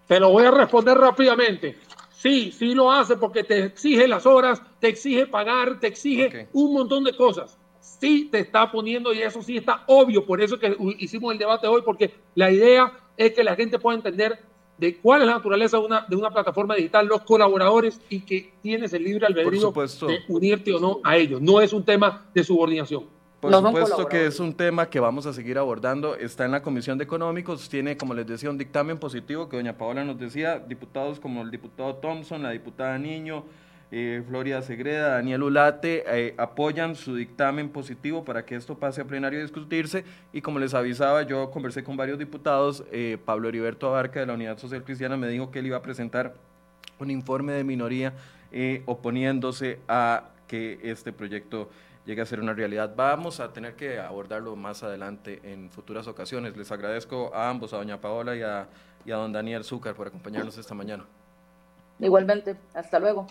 Speaker 6: Te lo voy a responder rápidamente. Sí, sí lo hace porque te exige las horas, te exige pagar, te exige un montón de cosas sí te está poniendo y eso sí está obvio, por eso que hicimos el debate hoy, porque la idea es que la gente pueda entender de cuál es la naturaleza de una, de una plataforma digital, los colaboradores y que tienes el libre albedrío de unirte o no a ellos. No es un tema de subordinación.
Speaker 4: Por supuesto que es un tema que vamos a seguir abordando. Está en la Comisión de Económicos, tiene, como les decía, un dictamen positivo que doña Paola nos decía, diputados como el diputado Thompson, la diputada Niño, eh, Floria Segreda, Daniel Ulate, eh, apoyan su dictamen positivo para que esto pase a plenario a discutirse y como les avisaba, yo conversé con varios diputados, eh, Pablo Heriberto Abarca de la Unidad Social Cristiana me dijo que él iba a presentar un informe de minoría oponiéndose a que este proyecto llegue a ser una realidad. Vamos a tener que abordarlo más adelante en futuras ocasiones. Les agradezco a ambos, a doña Paola y a, y a don Daniel Zúcar por acompañarnos esta mañana.
Speaker 5: Igualmente, hasta luego.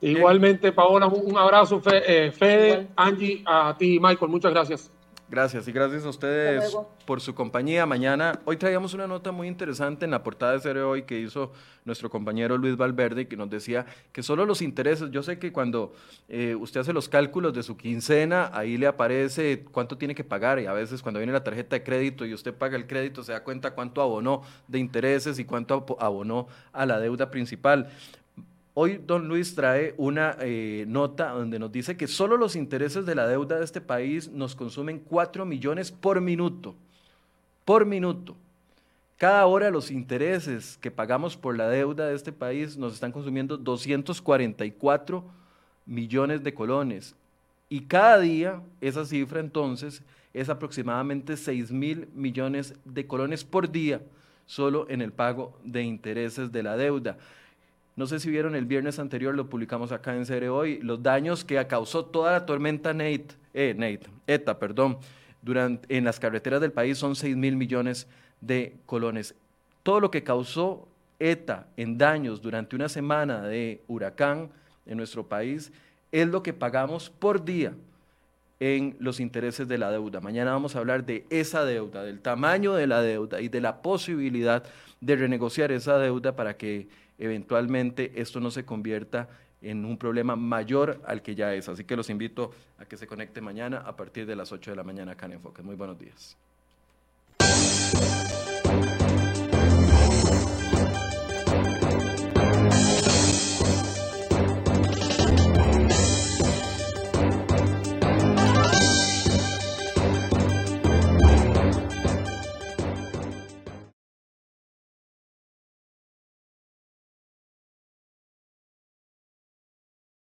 Speaker 6: Igualmente, Paola, un abrazo, eh, Fede, Angie, a ti, Michael, muchas gracias.
Speaker 4: Gracias y gracias a ustedes por su compañía. Mañana, hoy traíamos una nota muy interesante en la portada de Cere Hoy que hizo nuestro compañero Luis Valverde, que nos decía que solo los intereses, yo sé que cuando eh, usted hace los cálculos de su quincena, ahí le aparece cuánto tiene que pagar y a veces cuando viene la tarjeta de crédito y usted paga el crédito se da cuenta cuánto abonó de intereses y cuánto abonó a la deuda principal. Hoy don Luis trae una eh, nota donde nos dice que solo los intereses de la deuda de este país nos consumen 4 millones por minuto. Por minuto. Cada hora los intereses que pagamos por la deuda de este país nos están consumiendo 244 millones de colones. Y cada día esa cifra entonces es aproximadamente 6 mil millones de colones por día solo en el pago de intereses de la deuda. No sé si vieron el viernes anterior, lo publicamos acá en Cere Hoy, los daños que causó toda la tormenta Nate, eh, Nate, ETA, perdón, durante, en las carreteras del país son 6 mil millones de colones. Todo lo que causó ETA en daños durante una semana de huracán en nuestro país es lo que pagamos por día en los intereses de la deuda. Mañana vamos a hablar de esa deuda, del tamaño de la deuda y de la posibilidad de renegociar esa deuda para que eventualmente esto no se convierta en un problema mayor al que ya es. Así que los invito a que se conecte mañana a partir de las 8 de la mañana acá en Enfoque. Muy buenos días.